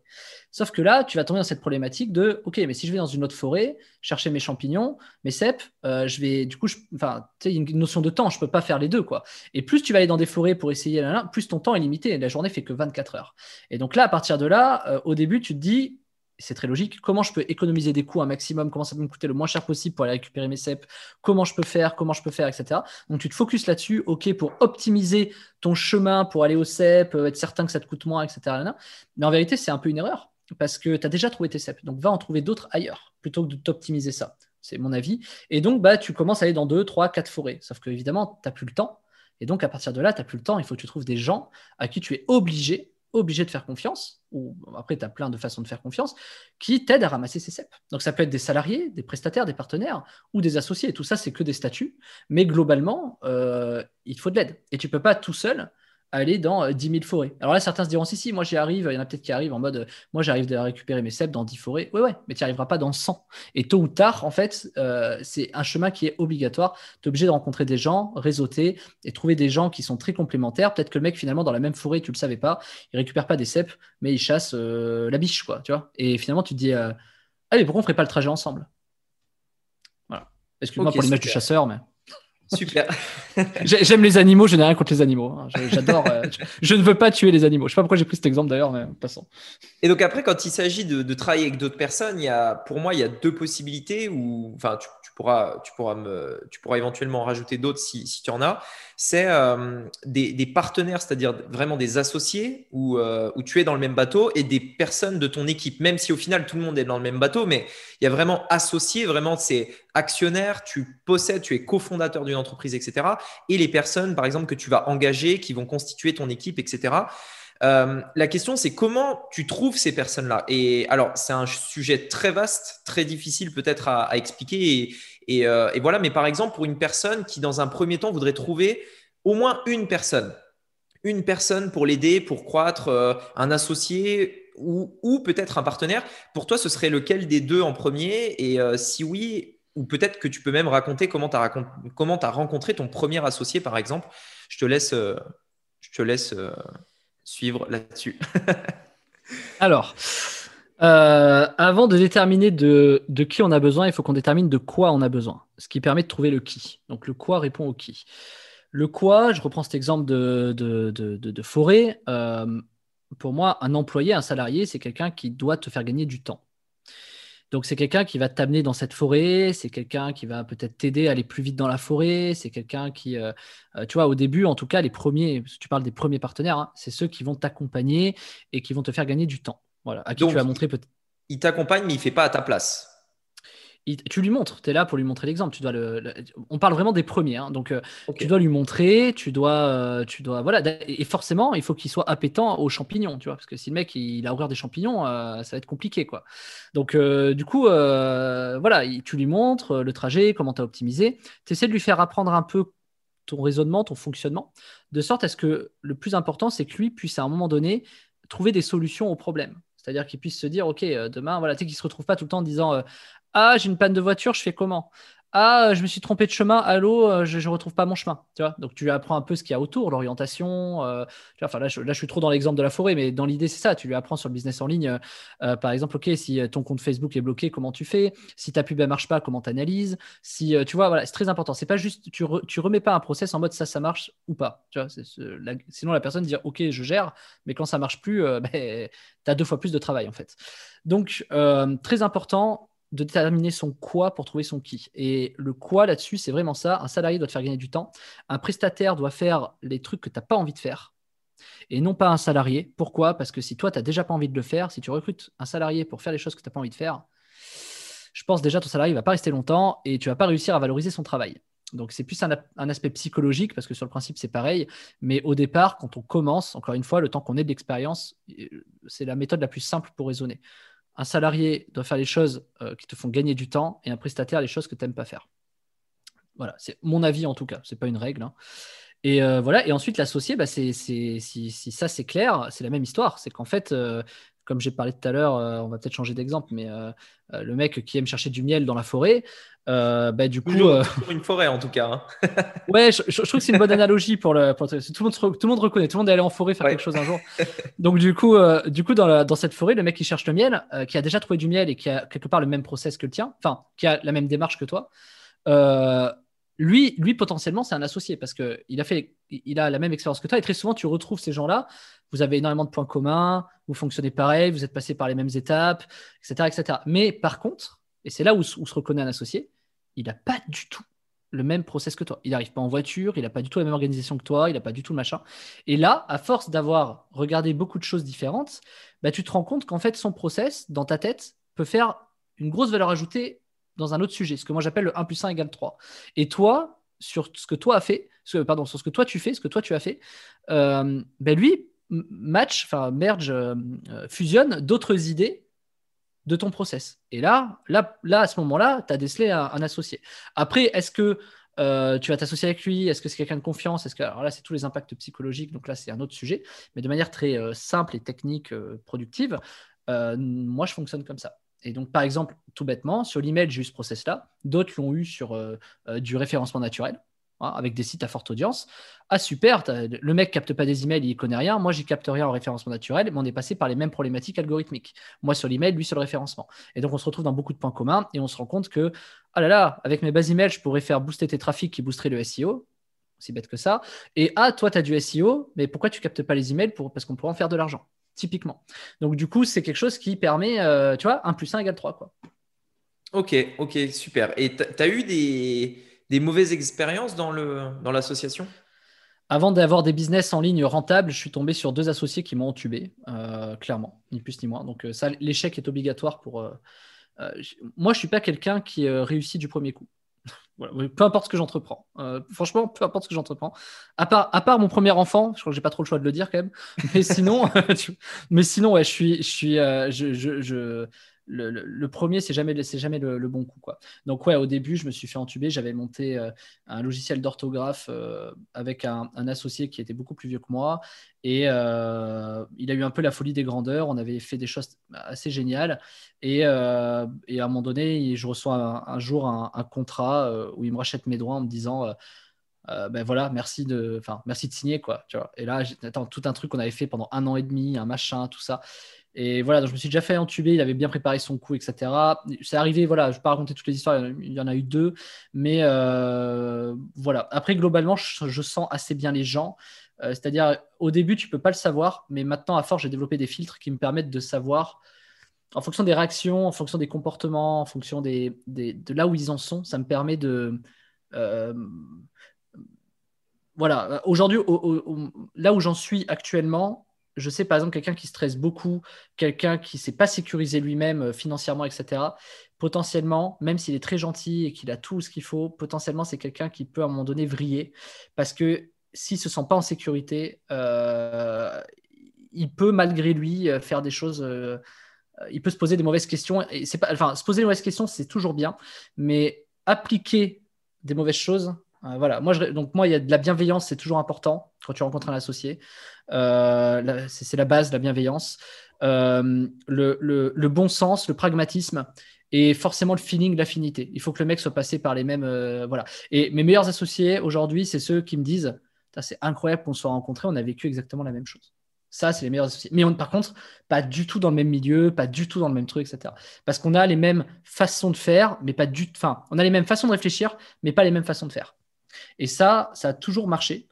Sauf que là, tu vas tomber dans cette problématique de, OK, mais si je vais dans une autre forêt, chercher mes champignons, mes cèpes, euh, je vais, du coup, enfin, tu sais, une notion de temps, je ne peux pas faire les deux, quoi. Et plus tu vas aller dans des forêts pour essayer, plus ton temps est limité. La journée fait que 24 heures. Et donc là, à partir de là, euh, au début, tu te dis, c'est très logique. Comment je peux économiser des coûts un maximum? Comment ça peut me coûter le moins cher possible pour aller récupérer mes CEP Comment je peux faire? Comment je peux faire, etc. Donc tu te focuses là-dessus, ok, pour optimiser ton chemin pour aller au CEP, euh, être certain que ça te coûte moins, etc. Mais en vérité, c'est un peu une erreur parce que tu as déjà trouvé tes CEP. Donc va en trouver d'autres ailleurs plutôt que de t'optimiser ça. C'est mon avis. Et donc, bah, tu commences à aller dans deux, trois, quatre forêts. Sauf que, évidemment, tu n'as plus le temps. Et donc, à partir de là, tu n'as plus le temps. Il faut que tu trouves des gens à qui tu es obligé obligé de faire confiance, ou après tu as plein de façons de faire confiance, qui t'aident à ramasser ces CEP. Donc ça peut être des salariés, des prestataires, des partenaires ou des associés. Tout ça, c'est que des statuts, mais globalement, euh, il faut de l'aide. Et tu peux pas tout seul aller dans 10 euh, 000 forêts. Alors là, certains se diront, si, si, moi j'y arrive, il y en a peut-être qui arrivent en mode, euh, moi j'arrive à récupérer mes cèpes dans 10 forêts. Oui, ouais, mais tu n'y arriveras pas dans 100. Et tôt ou tard, en fait, euh, c'est un chemin qui est obligatoire. Tu es obligé de rencontrer des gens, réseauter et trouver des gens qui sont très complémentaires. Peut-être que le mec, finalement, dans la même forêt, tu le savais pas, il récupère pas des cèpes, mais il chasse la biche, quoi, tu vois. Et finalement, tu te dis, ah, mais pourquoi on ferait pas le trajet ensemble? Voilà. Excuse-moi pour l'image du chasseur, mais. Super. J'aime les animaux, je n'ai rien contre les animaux. Hein. J'adore. Euh, je, ne veux pas tuer les animaux. Je ne sais pas pourquoi j'ai pris cet exemple d'ailleurs, mais passons. Et donc après, quand il s'agit de, travailler avec d'autres personnes, il y a, pour moi, il y a deux possibilités. Où, enfin, tu, pourras, tu, pourras me, tu pourras éventuellement rajouter d'autres si, si, tu en as. C'est euh, des, partenaires, c'est-à-dire vraiment des associés où, euh, où, tu es dans le même bateau et des personnes de ton équipe, même si au final tout le monde est dans le même bateau, mais il y a vraiment associés, vraiment c'est actionnaire, tu possèdes, tu es cofondateur d'une entreprise, etc. Et les personnes, par exemple, que tu vas engager, qui vont constituer ton équipe, etc. Euh, la question, c'est comment tu trouves ces personnes-là? Et alors, c'est un sujet très vaste, très difficile peut-être à, expliquer. Euh, et, voilà, mais par exemple, pour une personne qui, dans un premier temps, voudrait trouver au moins une personne, une personne pour l'aider, pour croître, euh, un associé ou, peut-être un partenaire, pour toi, ce serait lequel des deux en premier? Et si oui, ou peut-être que tu peux même raconter comment tu as, rencontré ton premier associé, par exemple. Je te laisse, je te laisse suivre là-dessus Alors, euh, avant de déterminer de, qui on a besoin, il faut qu'on détermine de quoi on a besoin, ce qui permet de trouver le qui. Donc le quoi répond au qui. Le quoi, je reprends cet exemple de, forêt. Euh, pour moi, un employé, un salarié, c'est quelqu'un qui doit te faire gagner du temps. Donc c'est quelqu'un qui va t'amener dans cette forêt, c'est quelqu'un qui va peut-être t'aider à aller plus vite dans la forêt, c'est quelqu'un qui, euh, tu vois, au début, en tout cas, les premiers, tu parles des premiers partenaires, hein, c'est ceux qui vont t'accompagner et qui vont te faire gagner du temps. Voilà, à qui tu vas montrer peut-être. Il t'accompagne, mais il ne fait pas à ta place. tu lui montres, tu es là pour lui montrer l'exemple. Tu dois le, on parle vraiment des premiers, hein. donc euh, tu dois lui montrer, tu dois, euh, tu dois, voilà, et forcément, il faut qu'il soit appétant aux champignons, tu vois, parce que si le mec il a horreur des champignons, euh, ça va être compliqué, quoi. Donc, du coup, voilà, tu lui montres le trajet, comment tu as optimisé, tu essaies de lui faire apprendre un peu ton raisonnement, ton fonctionnement, de sorte à ce que le plus important, c'est que lui puisse à un moment donné trouver des solutions aux problèmes. C'est-à-dire qu'il puisse se dire, OK, demain, voilà, tu sais, qu'il ne se retrouve pas tout le temps en disant, ah, j'ai une panne de voiture, je fais comment? Ah, je me suis trompé de chemin, allô, euh, je ne retrouve pas mon chemin. Tu vois Donc, tu lui apprends un peu ce qu'il y a autour, l'orientation. Euh, enfin, là je, suis trop dans l'exemple de la forêt, mais dans l'idée, c'est ça. Tu lui apprends sur le business en ligne, euh, par exemple, OK, si ton compte Facebook est bloqué, comment tu fais? Si ta pub ne marche pas, comment tu analyses Si, tu vois, voilà, c'est très important. C'est pas juste, tu, ne remets pas un process en mode ça, ça marche ou pas. Tu vois sinon, la personne dit OK, je gère, mais quand ça marche plus, ben, tu as deux fois plus de travail, en fait. Donc, très important, de déterminer son quoi pour trouver son qui. Et le quoi là-dessus, c'est vraiment ça. Un salarié doit te faire gagner du temps. Un prestataire doit faire les trucs que tu n'as pas envie de faire. Et non pas un salarié. Pourquoi? Parce que si toi, tu n'as déjà pas envie de le faire, si tu recrutes un salarié pour faire les choses que tu n'as pas envie de faire, je pense déjà ton salarié ne va pas rester longtemps et tu ne vas pas réussir à valoriser son travail. Donc c'est plus un, aspect psychologique parce que sur le principe c'est pareil, mais au départ quand on commence, encore une fois, le temps qu'on ait de l'expérience, euh, c'est la méthode la plus simple pour raisonner. Un salarié doit faire les choses euh, qui te font gagner du temps et un prestataire les choses que tu n'aimes pas faire. Voilà, c'est mon avis en tout cas, c'est pas une règle. Hein. Et euh, voilà, et ensuite l'associé, bah, si, si, ça c'est clair, c'est la même histoire. C'est qu'en fait, euh, comme j'ai parlé tout à l'heure, on va peut-être changer d'exemple, mais le mec qui aime chercher du miel dans la forêt, bah, du coup. une forêt en tout cas. Hein. ouais, je, trouve que c'est une bonne analogie pour le. tout, le monde, tout le monde reconnaît, tout le monde est allé en forêt faire quelque chose un jour. Donc, du coup, du coup dans, dans, cette forêt, le mec qui cherche le miel, qui a déjà trouvé du miel et qui a quelque part le même process que le tien, enfin, qui a la même démarche que toi, lui, lui, potentiellement, c'est un associé parce qu'il a, fait, il a la même expérience que toi. Et très souvent, tu retrouves ces gens-là. Vous avez énormément de points communs, vous fonctionnez pareil, vous êtes passé par les mêmes étapes, etc. etc. Mais par contre, et c'est là où, se reconnaît un associé, il n'a pas du tout le même process que toi. Il n'arrive pas en voiture, il n'a pas du tout la même organisation que toi, il n'a pas du tout le machin. Et là, à force d'avoir regardé beaucoup de choses différentes, bah, tu te rends compte qu'en fait, son process, dans ta tête, peut faire une grosse valeur ajoutée dans un autre sujet, ce que moi j'appelle le 1 plus 1 égale 3. Et toi, sur ce que toi as fait, pardon, sur ce que toi tu fais, ce que toi tu as fait, euh, ben lui match, merge, euh, euh, fusionne d'autres idées de ton process. Et là, là, à ce moment-là, tu as décelé un, associé. Après, est-ce que tu vas t'associer avec lui? Est-ce que c'est quelqu'un de confiance? Est-ce que alors là, c'est tous les impacts psychologiques. Donc là, c'est un autre sujet. Mais de manière très simple et technique, productive, moi, je fonctionne comme ça. Et donc, par exemple, tout bêtement, sur l'email, j'ai eu ce process-là. D'autres l'ont eu sur euh, euh, du référencement naturel, hein, avec des sites à forte audience. Ah, super, le mec capte pas des emails, il connaît rien. Moi, j'y capte rien en référencement naturel, mais on est passé par les mêmes problématiques algorithmiques. Moi sur l'email, lui sur le référencement. Et donc, on se retrouve dans beaucoup de points communs et on se rend compte que, ah là là, avec mes bases emails, je pourrais faire booster tes trafics qui boosteraient le SEO. Aussi bête que ça. Et ah, toi, tu as du SEO, mais pourquoi tu captes pas les emails. Parce qu'on pourrait en faire de l'argent typiquement. Donc, du coup, c'est quelque chose qui permet, euh, tu vois, 1 plus 1 égale 3. Quoi. Ok, ok, super. Et tu eu des, des, mauvaises expériences dans l'association dans Avant d'avoir des business en ligne rentables, je suis tombé sur deux associés qui m'ont entubé, euh, clairement, ni plus ni moins. Donc, euh, ça, l'échec est obligatoire pour. moi, je suis pas quelqu'un qui réussit du premier coup peu importe ce que j'entreprends. Euh, franchement, peu importe ce que j'entreprends. À part, à part mon premier enfant, je crois que j'ai pas trop le choix de le dire quand même. Mais sinon, mais sinon, ouais, je suis, je suis, euh, je, je, le, premier, c'est jamais, le, bon coup. Donc, ouais, au début, je me suis fait entuber. J'avais monté euh, un logiciel d'orthographe euh, avec un, associé qui était beaucoup plus vieux que moi. Et euh, il a eu un peu la folie des grandeurs. On avait fait des choses assez géniales. Et, à un moment donné, je reçois un, jour un, contrat où il me rachète mes droits en me disant. ben voilà, merci de, merci de signer quoi. Tu vois. Et là, attends, tout un truc qu'on avait fait pendant un an et demi, un machin, tout ça. Et voilà, donc je me suis déjà fait entuber, il avait bien préparé son coup, etc. C'est arrivé, voilà, je ne vais pas raconter toutes les histoires, il y en a eu deux, mais euh, voilà. Après, globalement, je, sens assez bien les gens. Euh, c'est-à-dire, au début, tu ne peux pas le savoir, mais maintenant, à force, j'ai développé des filtres qui me permettent de savoir, en fonction des réactions, en fonction des comportements, en fonction de là où ils en sont, ça me permet de. Euh, voilà, aujourd'hui, là où j'en suis actuellement, je sais par exemple quelqu'un qui stresse beaucoup, quelqu'un qui ne sait pas sécuriser lui-même euh, financièrement, etc. potentiellement, même s'il est très gentil et qu'il a tout ce qu'il faut, potentiellement, c'est quelqu'un qui peut à un moment donné vriller parce que s'il ne se sent pas en sécurité, euh, il peut malgré lui euh, faire des choses. Il peut se poser des mauvaises questions. Et pas, enfin, se poser des mauvaises questions, c'est toujours bien, mais appliquer des mauvaises choses, voilà. Moi, je, donc moi, il y a de la bienveillance, c'est toujours important quand tu rencontres un associé. c'est la base, la bienveillance. le, le, bon sens, le pragmatisme et forcément le feeling, l'affinité. Il faut que le mec soit passé par les mêmes. voilà. Et mes meilleurs associés aujourd'hui, c'est ceux qui me disent c'est incroyable qu'on soit rencontrés, on a vécu exactement la même chose. Ça, c'est les meilleurs associés. Mais par contre, pas du tout dans le même milieu, pas du tout dans le même truc, etc. Parce qu'on a les mêmes façons de faire, mais pas du Enfin, on a les mêmes façons de réfléchir, mais pas les mêmes façons de faire. Et ça, ça a toujours marché.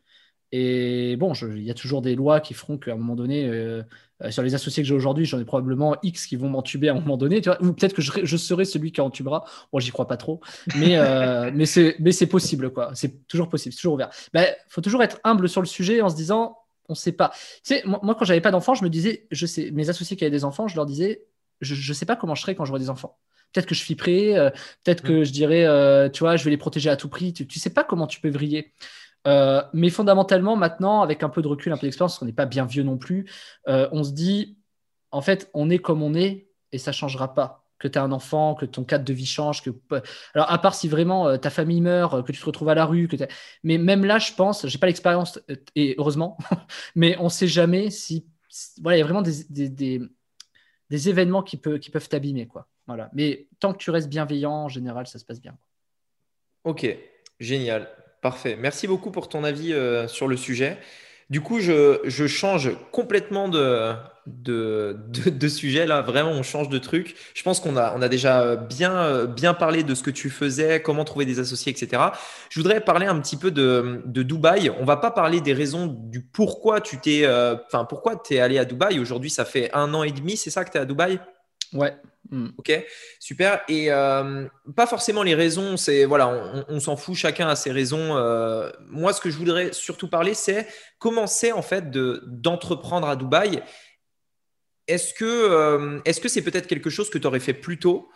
Et bon, il y a toujours des lois qui feront qu'à un moment donné, euh, euh, sur les associés que j'ai aujourd'hui, j'en ai probablement X qui vont m'entuber à un moment donné, ou peut-être que je, serai celui qui entubera. Bon, j'y crois pas trop, mais, euh, mais c'est possible, quoi. C'est toujours possible, c'est toujours ouvert. Il ben, faut toujours être humble sur le sujet en se disant, on ne sait pas. Tu sais, moi, quand j'avais pas d'enfants, je me disais, je sais, mes associés qui avaient des enfants, je leur disais, je ne sais pas comment je serai quand j'aurai des enfants. Peut-être que je suis prêt, euh, peut-être que mm. je dirais, tu vois, je vais les protéger à tout prix. Tu, ne sais pas comment tu peux vriller. Euh, mais fondamentalement, maintenant, avec un peu de recul, un peu d'expérience, parce qu'on n'est pas bien vieux non plus, euh, on se dit, en fait, on est comme on est et ça ne changera pas. Que tu as un enfant, que ton cadre de vie change. Que... Alors, à part si vraiment euh, ta famille meurt, que tu te retrouves à la rue. Que mais même là, je pense, j'ai pas l'expérience, et heureusement, mais on ne sait jamais si. Voilà, il y a vraiment des, des, des, événements qui, peut, qui peuvent t'abîmer. Quoi. Voilà. Mais tant que tu restes bienveillant, en général, ça se passe bien. Ok, génial. Parfait. Merci beaucoup pour ton avis euh, sur le sujet. Du coup, je, change complètement de, sujet. Là, vraiment, on change de truc. Je pense qu'on a, on a déjà bien, parlé de ce que tu faisais, comment trouver des associés, etc. Je voudrais parler un petit peu de, Dubaï. On va pas parler des raisons du pourquoi tu t'es, euh, enfin, pourquoi tu es allé à Dubaï. Aujourd'hui, ça fait un an et demi, c'est ça que tu es à Dubaï? Ouais. Hmm. Ok, super. Et euh, pas forcément les raisons, c'est voilà, on, s'en fout, chacun a ses raisons. Euh, moi, ce que je voudrais surtout parler, c'est comment c'est en fait de d'entreprendre à Dubaï. Est-ce que euh, est-ce que c'est peut-être quelque chose que tu aurais fait plus tôt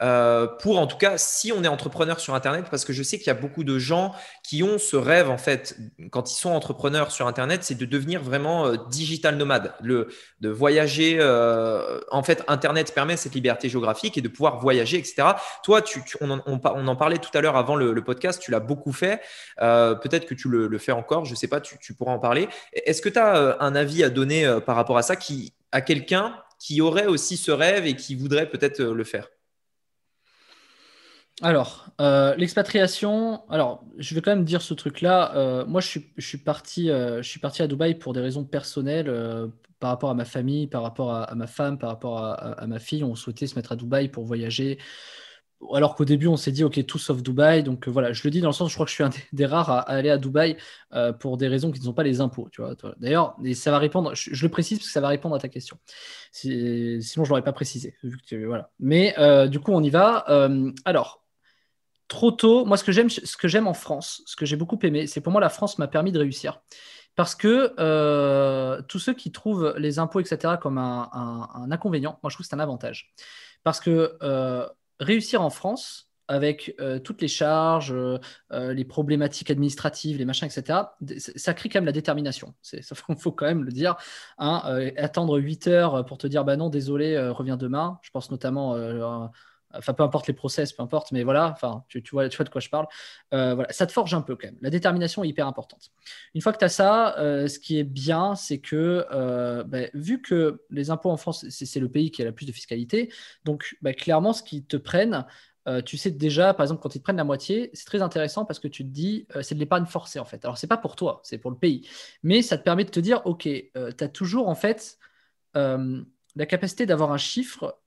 euh, pour en tout cas si on est entrepreneur sur Internet, parce que je sais qu'il y a beaucoup de gens qui ont ce rêve en fait quand ils sont entrepreneurs sur Internet, c'est de devenir vraiment euh, digital nomade, le, de voyager. Euh, en fait, Internet permet cette liberté géographique et de pouvoir voyager, etc. Toi, tu, on, en, on, en, parlait tout à l'heure avant le, podcast, tu l'as beaucoup fait. Peut-être que tu le, fais encore, je sais pas, tu, tu pourras en parler. Est-ce que tu as un avis à donner par rapport à ça qui, à quelqu'un qui aurait aussi ce rêve et qui voudrait peut-être le faire? Alors, euh, l'expatriation, alors je vais quand même dire ce truc-là. Euh, moi, je suis, parti, euh, je suis parti à Dubaï pour des raisons personnelles, par rapport à ma famille, par rapport à, ma femme, par rapport à, ma fille. On souhaitait se mettre à Dubaï pour voyager. Alors qu'au début, on s'est dit, OK, tout sauf Dubaï. Donc voilà, je le dis dans le sens, je crois que je suis un des, rares à, aller à Dubaï pour des raisons qui ne sont pas les impôts. Tu vois, D'ailleurs, ça va répondre, je, le précise parce que ça va répondre à ta question. sinon, je ne l'aurais pas précisé. voilà. Mais du coup, on y va. alors, trop tôt, moi ce que j'aime, ce que j'aime en France, ce que j'ai beaucoup aimé, c'est pour moi la France m'a permis de réussir. Parce que euh, tous ceux qui trouvent les impôts, etc., comme un, inconvénient, moi je trouve que c'est un avantage. Parce que euh, réussir en France, avec euh, toutes les charges, les problématiques administratives, les machins, etc., ça crée quand même la détermination. Il faut quand même le dire. Hein, attendre 8 heures pour te dire, bah non, désolé, reviens demain. Je pense notamment Enfin, peu importe les process, peu importe, mais voilà, enfin, tu, vois, de quoi je parle. Euh, voilà, ça te forge un peu quand même. La détermination est hyper importante. Une fois que tu as ça, euh, ce qui est bien, c'est que euh, ben, vu que les impôts en France, c'est le pays qui a la plus de fiscalité, donc ben, clairement, ce qu'ils te prennent, tu sais déjà, par exemple, quand ils te prennent la moitié, c'est très intéressant parce que tu te dis, c'est de l'épargne forcée en fait. Alors, c'est pas pour toi, c'est pour le pays. Mais ça te permet de te dire, OK, tu as toujours en fait la capacité d'avoir un chiffre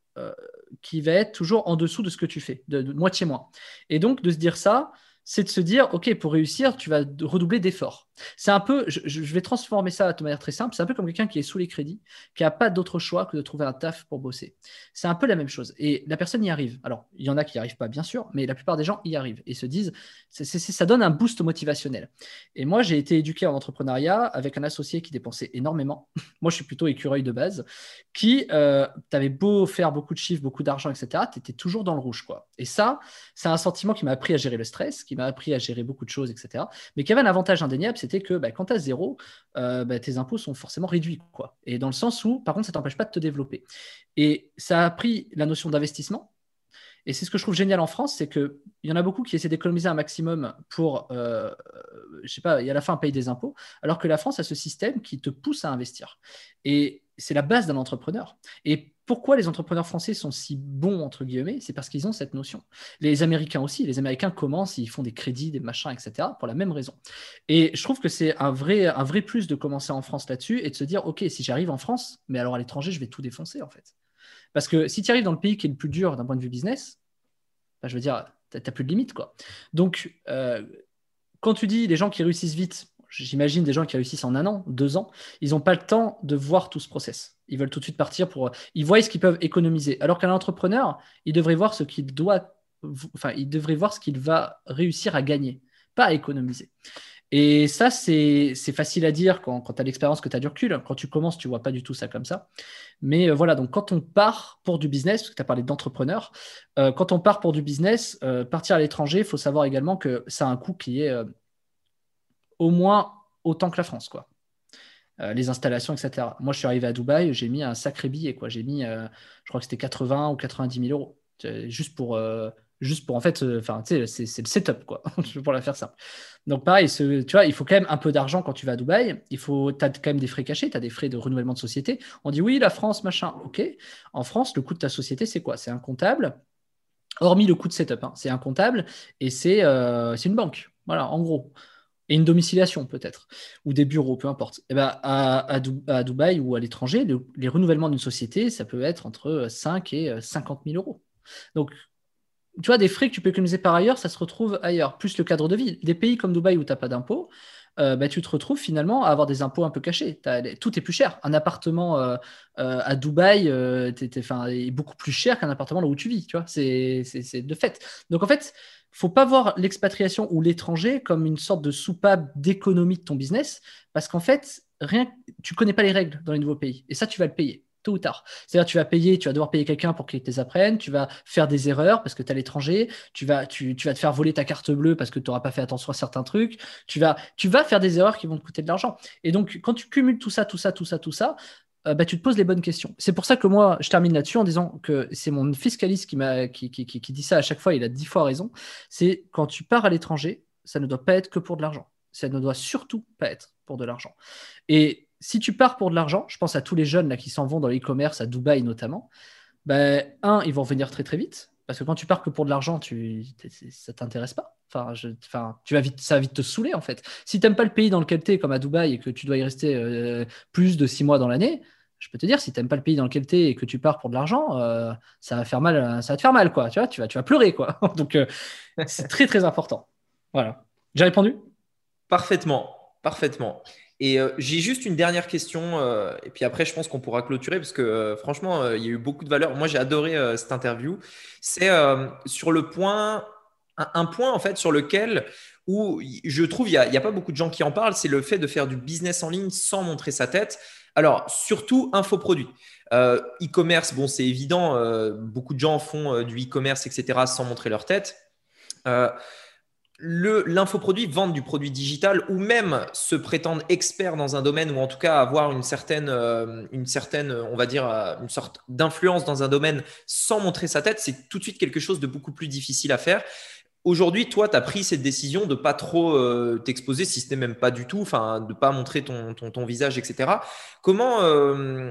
qui va être toujours en dessous de ce que tu fais, de, moitié moins. Et donc, de se dire ça, c'est de se dire, OK, pour réussir, tu vas redoubler d'efforts. C'est un peu, je, vais transformer ça de manière très simple, c'est un peu comme quelqu'un qui est sous les crédits, qui n'a pas d'autre choix que de trouver un taf pour bosser. C'est un peu la même chose. Et la personne y arrive. Alors, il y en a qui n'y arrivent pas, bien sûr, mais la plupart des gens y arrivent et se disent, ça donne un boost motivationnel. Et moi, j'ai été éduqué en entrepreneuriat avec un associé qui dépensait énormément. moi, je suis plutôt écureuil de base, qui, euh, t'avais beau faire beaucoup de chiffres, beaucoup d'argent, etc., tu étais toujours dans le rouge. quoi. Et ça, c'est un sentiment qui m'a appris à gérer le stress, qui m'a appris à gérer beaucoup de choses, etc. Mais qui avait un avantage indéniable, c'était que bah, quand tu as zéro, euh, bah, tes impôts sont forcément réduits. Quoi. Et dans le sens où, par contre, ça t'empêche pas de te développer. Et ça a appris la notion d'investissement. Et c'est ce que je trouve génial en France, c'est qu'il y en a beaucoup qui essaient d'économiser un maximum pour, euh, je sais pas, et à la fin payer des impôts, alors que la France a ce système qui te pousse à investir. Et c'est la base d'un entrepreneur. Et pourquoi les entrepreneurs français sont si bons, entre guillemets, c'est parce qu'ils ont cette notion. Les Américains aussi, les Américains commencent, ils font des crédits, des machins, etc., pour la même raison. Et je trouve que c'est un vrai, un vrai plus de commencer en France là-dessus et de se dire, OK, si j'arrive en France, mais alors à l'étranger, je vais tout défoncer, en fait. Parce que si tu arrives dans le pays qui est le plus dur d'un point de vue business, bah, je veux dire, tu n'as plus de limite, quoi. Donc, euh, quand tu dis les gens qui réussissent vite, j'imagine des gens qui réussissent en un an, deux ans, ils n'ont pas le temps de voir tout ce process. Ils veulent tout de suite partir pour. Ils voient ce qu'ils peuvent économiser. Alors qu'un entrepreneur, il devrait voir ce qu'il doit. Enfin, il devrait voir ce qu'il va réussir à gagner, pas à économiser. Et ça, c'est facile à dire quand, tu as l'expérience, que tu as du recul. Quand tu commences, tu vois pas du tout ça comme ça. Mais euh, voilà, donc quand on part pour du business, parce que tu as parlé d'entrepreneur, euh, quand on part pour du business, euh, partir à l'étranger, il faut savoir également que ça a un coût qui est au moins autant que la France, quoi. Euh, les installations, etc. Moi, je suis arrivé à Dubaï, j'ai mis un sacré billet, quoi. J'ai mis, euh, je crois que c'était 80 ou 90 000 euros, juste pour, euh, juste pour en fait, enfin, tu c'est le setup, quoi, pour la faire simple. Donc, pareil, tu vois, il faut quand même un peu d'argent quand tu vas à Dubaï. Il faut, as quand même des frais cachés, tu as des frais de renouvellement de société. On dit oui, la France, machin, ok. En France, le coût de ta société, c'est quoi? C'est un comptable. Hormis le coût de setup, hein. c'est un comptable et c'est une banque. Voilà, en gros et une domiciliation peut-être, ou des bureaux, peu importe. Eh ben, à, à, Dubaï ou à l'étranger, les renouvellements d'une société, ça peut être entre 5 et 50 000 euros. Donc, tu vois, des frais que tu peux économiser par ailleurs, ça se retrouve ailleurs, plus le cadre de vie. Des pays comme Dubaï où tu n'as pas d'impôts, euh, bah, tu te retrouves finalement à avoir des impôts un peu cachés. tout est plus cher. Un appartement euh, euh, à Dubaï est beaucoup plus cher qu'un appartement là où tu vis. Tu c'est de fait. Donc en fait, faut pas voir l'expatriation ou l'étranger comme une sorte de soupape d'économie de ton business, parce qu'en fait, rien, tu connais pas les règles dans les nouveaux pays, et ça, tu vas le payer tôt ou tard. C'est-à-dire, tu vas payer, tu vas devoir payer quelqu'un pour qu'il te les apprenne, tu vas faire des erreurs parce que tu es à l'étranger, tu vas, tu, vas te faire voler ta carte bleue parce que tu n'auras pas fait attention à certains trucs, tu vas, tu vas faire des erreurs qui vont te coûter de l'argent. Et donc, quand tu cumules tout ça, tout ça, tout ça, tout ça, euh, bah, tu te poses les bonnes questions. C'est pour ça que moi, je termine là-dessus en disant que c'est mon fiscaliste qui, m'a, qui, qui, qui, dit ça à chaque fois, il a dix fois raison. C'est quand tu pars à l'étranger, ça ne doit pas être que pour de l'argent. Ça ne doit surtout pas être pour de l'argent. Et si tu pars pour de l'argent, je pense à tous les jeunes là, qui s'en vont dans l'e-commerce, à Dubaï notamment, ben, un, ils vont revenir très très vite. Parce que quand tu pars que pour de l'argent, tu, ça t'intéresse pas. Enfin, tu vas vite, ça va vite te saouler en fait. Si tu n'aimes pas le pays dans lequel tu es, comme à Dubaï, et que tu dois y rester euh, plus de six mois dans l'année, je peux te dire, si tu n'aimes pas le pays dans lequel tu es et que tu pars pour de l'argent, euh, ça va faire mal, ça va te faire mal, quoi. Tu vois, tu vas, tu vas pleurer, quoi. Donc, euh, c'est très très important. Voilà. J'ai répondu? Parfaitement, parfaitement. Et j'ai juste une dernière question, et puis après, je pense qu'on pourra clôturer parce que franchement, il y a eu beaucoup de valeur. Moi, j'ai adoré cette interview. C'est sur le point un, point en fait sur lequel où je trouve il n'y a, pas beaucoup de gens qui en parlent, c'est le fait de faire du business en ligne sans montrer sa tête. Alors, surtout infoproduit. Euh, e-commerce, bon, c'est évident, euh, beaucoup de gens font euh, du e-commerce, etc., sans montrer leur tête. L'infoproduit, vendre du produit digital ou même se prétendre expert dans un domaine ou en tout cas avoir une certaine, une certaine on va dire, une sorte d'influence dans un domaine sans montrer sa tête, c'est tout de suite quelque chose de beaucoup plus difficile à faire. Aujourd'hui, toi, tu as pris cette décision de pas trop euh, t'exposer, si ce n'est même pas du tout, enfin, de pas montrer ton, ton, visage, etc. Comment, euh,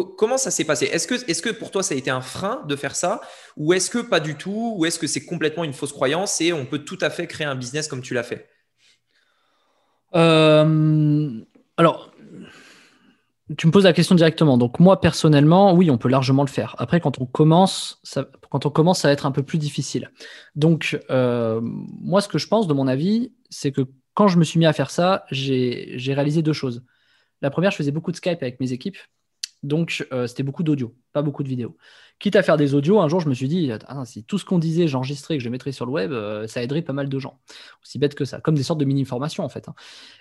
comment ça s'est passé? Est-ce que, pour toi, ça a été un frein de faire ça? Ou est-ce que pas du tout? Ou est-ce que c'est complètement une fausse croyance et on peut tout à fait créer un business comme tu l'as fait? Euh, Alors, tu me poses la question directement. Donc moi personnellement, oui, on peut largement le faire. Après, quand on commence, ça, commence, va être un peu plus difficile. Donc euh, moi, ce que je pense, de mon avis, c'est que quand je me suis mis à faire ça, j'ai réalisé deux choses. La première, je faisais beaucoup de Skype avec mes équipes. Donc, euh, c'était beaucoup d'audio, pas beaucoup de vidéos. Quitte à faire des audios, un jour, je me suis dit, ah, si tout ce qu'on disait, j'enregistrais, que je mettrais sur le web, euh, ça aiderait pas mal de gens. Aussi bête que ça, comme des sortes de mini-formations, en fait. Hein.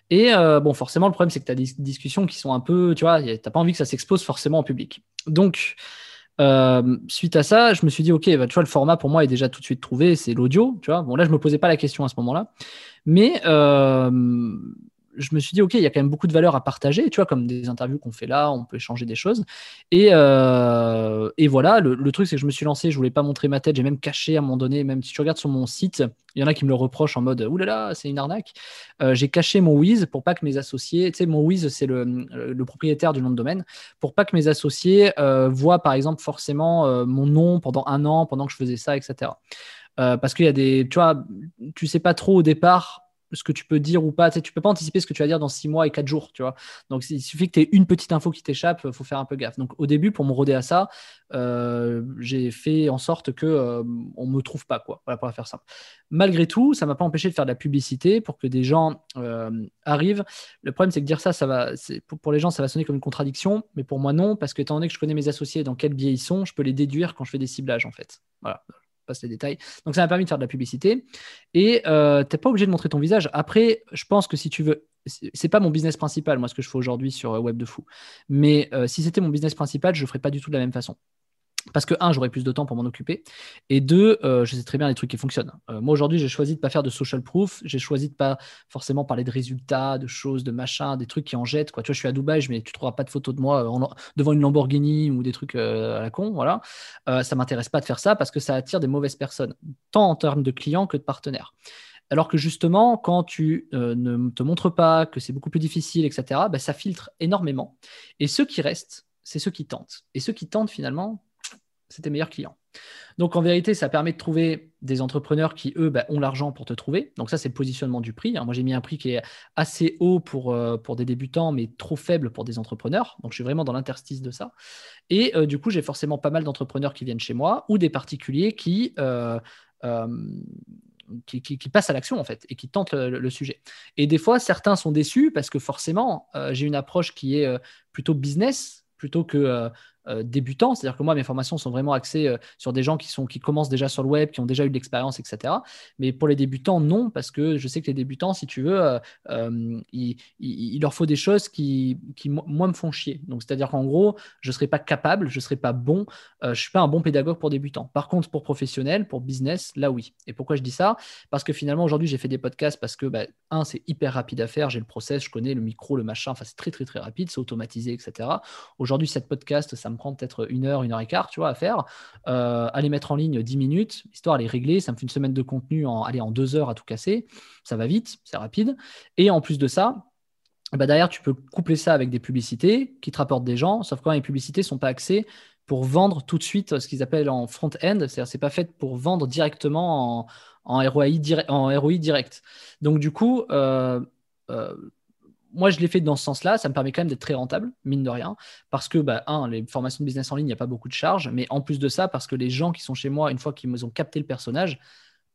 Et euh, bon, forcément, le problème, c'est que tu as des discussions qui sont un peu, tu vois, tu n'as pas envie que ça s'expose forcément en public. Donc, suite à ça, je me suis dit, OK, bah, tu vois, le format pour moi est déjà tout de suite trouvé, c'est l'audio, tu vois. Bon, là, je me posais pas la question à ce moment-là. Mais je me suis dit, OK, il y a quand même beaucoup de valeur à partager, tu vois, comme des interviews qu'on fait là, on peut échanger des choses. Et, euh, et voilà, le, truc, c'est que je me suis lancé, je voulais pas montrer ma tête, j'ai même caché à un moment donné, même si tu regardes sur mon site, il y en a qui me le reprochent en mode, oulala, c'est une arnaque. Euh, j'ai caché mon Wiz pour pas que mes associés, tu sais, mon Wiz, c'est le, le, propriétaire du nom de domaine, pour pas que mes associés euh, voient, par exemple, forcément mon nom pendant un an, pendant que je faisais ça, etc. parce qu'il y a des, tu vois, tu sais pas trop au départ ce que tu peux dire ou pas. Tu ne peux pas anticiper ce que tu vas dire dans 6 mois et 4 jours, tu vois. Donc, il suffit que tu aies une petite info qui t'échappe, il faut faire un peu gaffe. Donc, au début, pour me roder à ça, euh, j'ai fait en sorte que euh, on me trouve pas, quoi. Voilà, pour faire simple. Malgré tout, ça m'a pas empêché de faire de la publicité pour que des gens euh, arrivent. Le problème, c'est que dire ça, ça va, pour, les gens, ça va sonner comme une contradiction, mais pour moi, non, parce que étant donné que je connais mes associés, dans quel biais ils sont, je peux les déduire quand je fais des ciblages, en fait. Voilà passe les détails. Donc ça m'a permis de faire de la publicité. Et euh, tu n'es pas obligé de montrer ton visage. Après, je pense que si tu veux, c'est pas mon business principal, moi, ce que je fais aujourd'hui sur euh, Web de Fou. Mais euh, si c'était mon business principal, je ne ferais pas du tout de la même façon. Parce que, un, j'aurais plus de temps pour m'en occuper. Et deux, euh, je sais très bien les trucs qui fonctionnent. Euh, moi, aujourd'hui, j'ai choisi de ne pas faire de social proof. J'ai choisi de ne pas forcément parler de résultats, de choses, de machin, des trucs qui en jettent. Quoi. Tu vois, je suis à Dubaï, mais tu ne trouveras pas de photos de moi euh, devant une Lamborghini ou des trucs à la con. Voilà. ça ne m'intéresse pas de faire ça parce que ça attire des mauvaises personnes, tant en termes de clients que de partenaires. Alors que justement, quand tu ne te montres pas, que c'est beaucoup plus difficile, etc., bah, ça filtre énormément. Et ceux qui restent, c'est ceux qui tentent. Et ceux qui tentent, finalement, c'est tes meilleurs clients. Donc en vérité, ça permet de trouver des entrepreneurs qui, eux, bah, ont l'argent pour te trouver. Donc ça, c'est le positionnement du prix. Moi, j'ai mis un prix qui est assez haut pour, euh, pour des débutants, mais trop faible pour des entrepreneurs. Donc je suis vraiment dans l'interstice de ça. Et euh, du coup, j'ai forcément pas mal d'entrepreneurs qui viennent chez moi ou des particuliers qui... Euh, passent à l'action en fait et qui tentent le, sujet. Et des fois, certains sont déçus parce que forcément, j'ai une approche qui est plutôt business plutôt que débutants, c'est-à-dire que moi, mes formations sont vraiment axées euh, sur des gens qui, sont, qui commencent déjà sur le web, qui ont déjà eu de l'expérience, etc. Mais pour les débutants, non, parce que je sais que les débutants, si tu veux, euh, il, leur faut des choses qui, qui moi, me font chier. Donc, c'est-à-dire qu'en gros, je ne serai pas capable, je ne serai pas bon, je ne suis pas un bon pédagogue pour débutants. Par contre, pour professionnels, pour business, là, oui. Et pourquoi je dis ça? Parce que finalement, aujourd'hui, j'ai fait des podcasts parce que, bah, un, c'est hyper rapide à faire, j'ai le process, je connais le micro, le machin, enfin, c'est très, très, très rapide, c'est automatisé, etc. Aujourd'hui, cette podcast, ça me prend peut-être une heure, une heure et quart, tu vois, à faire. Euh, aller mettre en ligne 10 minutes, histoire elle est réglée, ça me fait une semaine de contenu en, aller en deux heures à tout casser. Ça va vite, c'est rapide. Et en plus de ça, bah derrière, tu peux coupler ça avec des publicités qui te rapportent des gens, sauf que les publicités ne sont pas axées pour vendre tout de suite ce qu'ils appellent en front-end, c'est-à-dire c'est pas fait pour vendre directement en, en, ROI, direct, en ROI direct. Donc du coup, euh, euh, moi, je l'ai fait dans ce sens-là. Ça me permet quand même d'être très rentable, mine de rien. Parce que, bah, un, les formations de business en ligne, il n'y a pas beaucoup de charges. Mais en plus de ça, parce que les gens qui sont chez moi, une fois qu'ils me ont capté le personnage,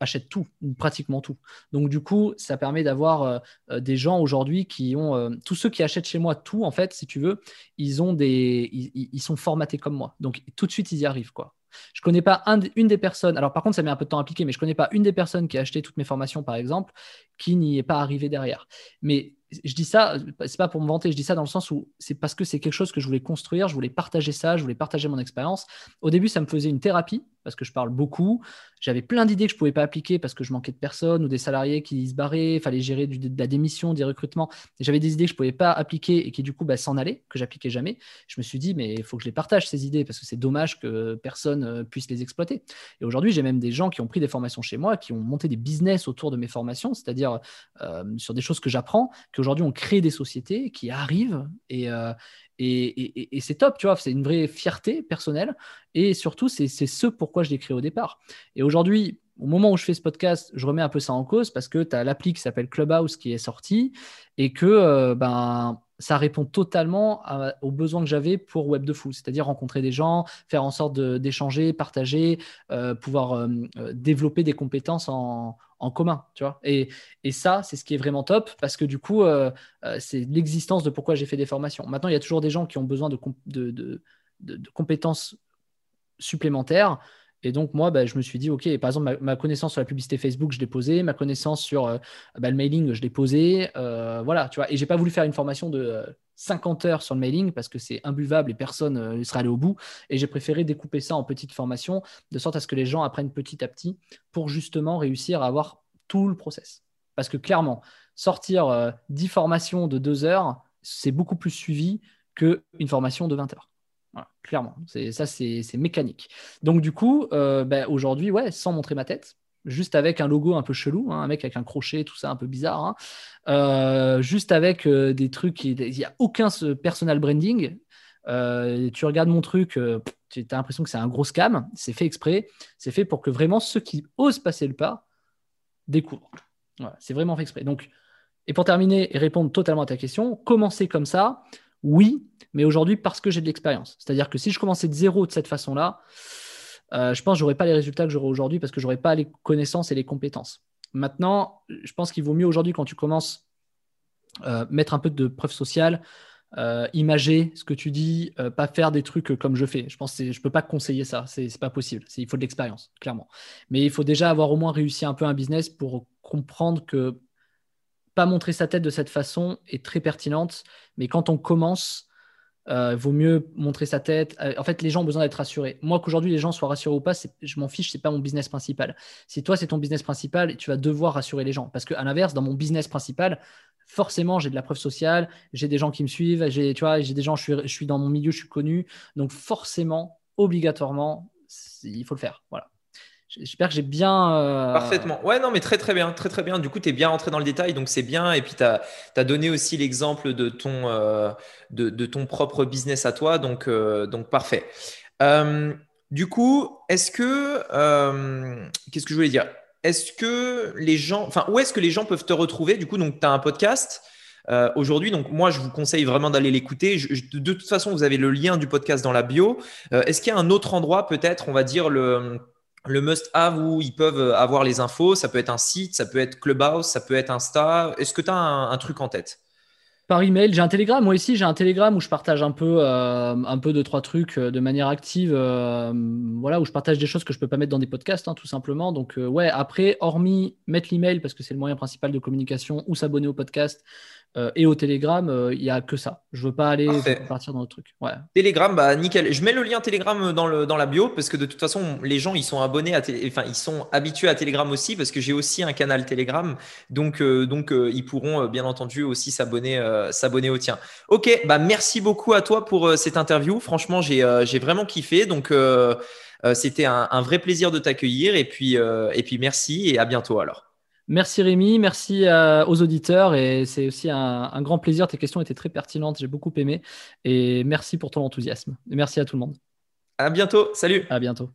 achètent tout, pratiquement tout. Donc, du coup, ça permet d'avoir euh, euh, des gens aujourd'hui qui ont. Euh, tous ceux qui achètent chez moi tout, en fait, si tu veux, ils, ont des, ils, sont formatés comme moi. Donc, tout de suite, ils y arrivent, quoi. Je connais pas une des personnes, alors par contre ça met un peu de temps à appliquer, mais je connais pas une des personnes qui a acheté toutes mes formations par exemple, qui n'y est pas arrivé derrière. Mais je dis ça, c'est pas pour me vanter, je dis ça dans le sens où c'est parce que c'est quelque chose que je voulais construire, je voulais partager ça, je voulais partager mon expérience. Au début, ça me faisait une thérapie parce que je parle beaucoup. J'avais plein d'idées que je pouvais pas appliquer parce que je manquais de personnes ou des salariés qui se barraient, fallait gérer de la démission, des recrutements. J'avais des idées que je pouvais pas appliquer et qui du coup bah, s'en allaient, que j'appliquais jamais. Je me suis dit mais il faut que je les partage ces idées parce que c'est dommage que personne euh, puisse les exploiter. Et aujourd'hui, j'ai même des gens qui ont pris des formations chez moi, qui ont monté des business autour de mes formations, c'est-à-dire euh, sur des choses que j'apprends, Aujourd'hui, on crée des sociétés qui arrivent euh, et, et, c'est top, tu vois, c'est une vraie fierté personnelle. Et surtout, c'est ce pourquoi je l'ai créé au départ. Et aujourd'hui, au moment où je fais ce podcast, je remets un peu ça en cause parce que tu as l'appli qui s'appelle Clubhouse qui est sortie et que euh, ben, ça répond totalement aux besoins que j'avais pour Web de Fou, c'est-à-dire rencontrer des gens, faire en sorte d'échanger, partager, euh, pouvoir euh, euh, développer des compétences en, commun. Et, ça, c'est ce qui est vraiment top parce que du coup, c'est l'existence de pourquoi j'ai fait des formations. Maintenant, il y a toujours des gens qui ont besoin de compétences supplémentaires. Et donc, moi, bah, je me suis dit, OK, par exemple, ma, connaissance sur la publicité Facebook, je l'ai posée. Ma connaissance sur euh, bah, le mailing, je l'ai posée. Euh, voilà, tu vois. Et j'ai pas voulu faire une formation de 50 euh, heures sur le mailing parce que c'est imbuvable et personne ne sera allé au bout. Et j'ai préféré découper ça en petites formations de sorte à ce que les gens apprennent petit à petit pour justement réussir à avoir tout le process. Parce que clairement, sortir 10 formations de 2 heures, c'est beaucoup plus suivi qu'une formation de 20 heures clairement. Ça, c'est, mécanique. Donc, du coup, euh, ben, aujourd'hui, ouais, sans montrer ma tête, juste avec un logo un peu chelou, hein, un mec avec un crochet, tout ça un peu bizarre, hein, euh, juste avec euh, des trucs, il n'y a aucun personal branding. tu regardes mon truc, tu as l'impression que c'est un gros scam, c'est fait exprès, c'est fait pour que vraiment ceux qui osent passer le pas découvrent. c'est vraiment fait exprès. Donc, et pour terminer et répondre totalement à ta question, commencer comme ça, oui, mais aujourd'hui parce que j'ai de l'expérience. C'est-à-dire que si je commençais de zéro de cette façon-là, euh, je pense que je n'aurais pas les résultats que j'aurai aujourd'hui parce que je n'aurais pas les connaissances et les compétences. Maintenant, je pense qu'il vaut mieux aujourd'hui quand tu commences euh, mettre un peu de preuve sociale, euh, imager ce que tu dis, pas faire des trucs comme je fais. Je pense je peux pas conseiller ça, c'est pas possible. Il faut de l'expérience, clairement. Mais il faut déjà avoir au moins réussi un peu un business pour comprendre que pas montrer sa tête de cette façon est très pertinente. Mais quand on commence, euh, vaut mieux montrer sa tête. Euh, en fait, les gens ont besoin d'être rassurés. Moi, qu'aujourd'hui les gens soient rassurés ou pas, je m'en fiche, c'est pas mon business principal. Si toi, c'est ton business principal, tu vas devoir rassurer les gens. Parce qu'à l'inverse, dans mon business principal, forcément, j'ai de la preuve sociale, j'ai des gens qui me suivent, j'ai, tu vois, j'ai des gens, je suis, je suis dans mon milieu, je suis connu. Donc, forcément, obligatoirement, il faut le faire. Voilà. J'espère que j'ai bien. Euh, Parfaitement. Ouais, non, mais très, très bien. Très, très bien. Du coup, tu es bien rentré dans le détail, donc c'est bien. Et puis, tu as, donné aussi l'exemple de, ton euh, de, ton propre business à toi. Donc, euh, donc parfait. du coup, est-ce que. Qu'est-ce que je voulais dire? Est-ce que les gens. Enfin, où est-ce que les gens peuvent te retrouver? Du coup, donc, tu as un podcast. aujourd'hui. Donc, moi, je vous conseille vraiment d'aller l'écouter. de toute façon, vous avez le lien du podcast dans la bio. Est-ce qu'il y a un autre endroit, peut-être, on va dire, le, le must-have où ils peuvent avoir les infos. Ça peut être un site, ça peut être Clubhouse, ça peut être Insta. Est-ce que tu as un, truc en tête? Par email, j'ai un Telegram. Moi aussi, j'ai un Telegram où je partage un peu, euh, un peu de trois trucs euh, de manière active. Euh, voilà, où je partage des choses que je peux pas mettre dans des podcasts, hein, tout simplement. Donc, ouais. Après, hormis mettre l'email parce que c'est le moyen principal de communication ou s'abonner au podcast, euh, et au Telegram, euh, il n'y a que ça. Je veux pas aller partir dans le truc. Ouais. Telegram, bah nickel. Je mets le lien Telegram dans, le, dans la bio parce que de toute façon, les gens ils sont abonnés à enfin ils sont habitués à Telegram aussi parce que j'ai aussi un canal Telegram. Donc euh, donc ils pourront bien entendu aussi s'abonner s'abonner au tien. Ok, bah merci beaucoup à toi pour cette interview. Franchement, j'ai j'ai vraiment kiffé. Donc c'était un, un, vrai plaisir de t'accueillir et puis et puis merci et à bientôt alors. Merci Rémi, merci euh, aux auditeurs et c'est aussi un, un, grand plaisir. Tes questions étaient très pertinentes, j'ai beaucoup aimé et merci pour ton enthousiasme. Et merci à tout le monde. À bientôt, salut. À bientôt.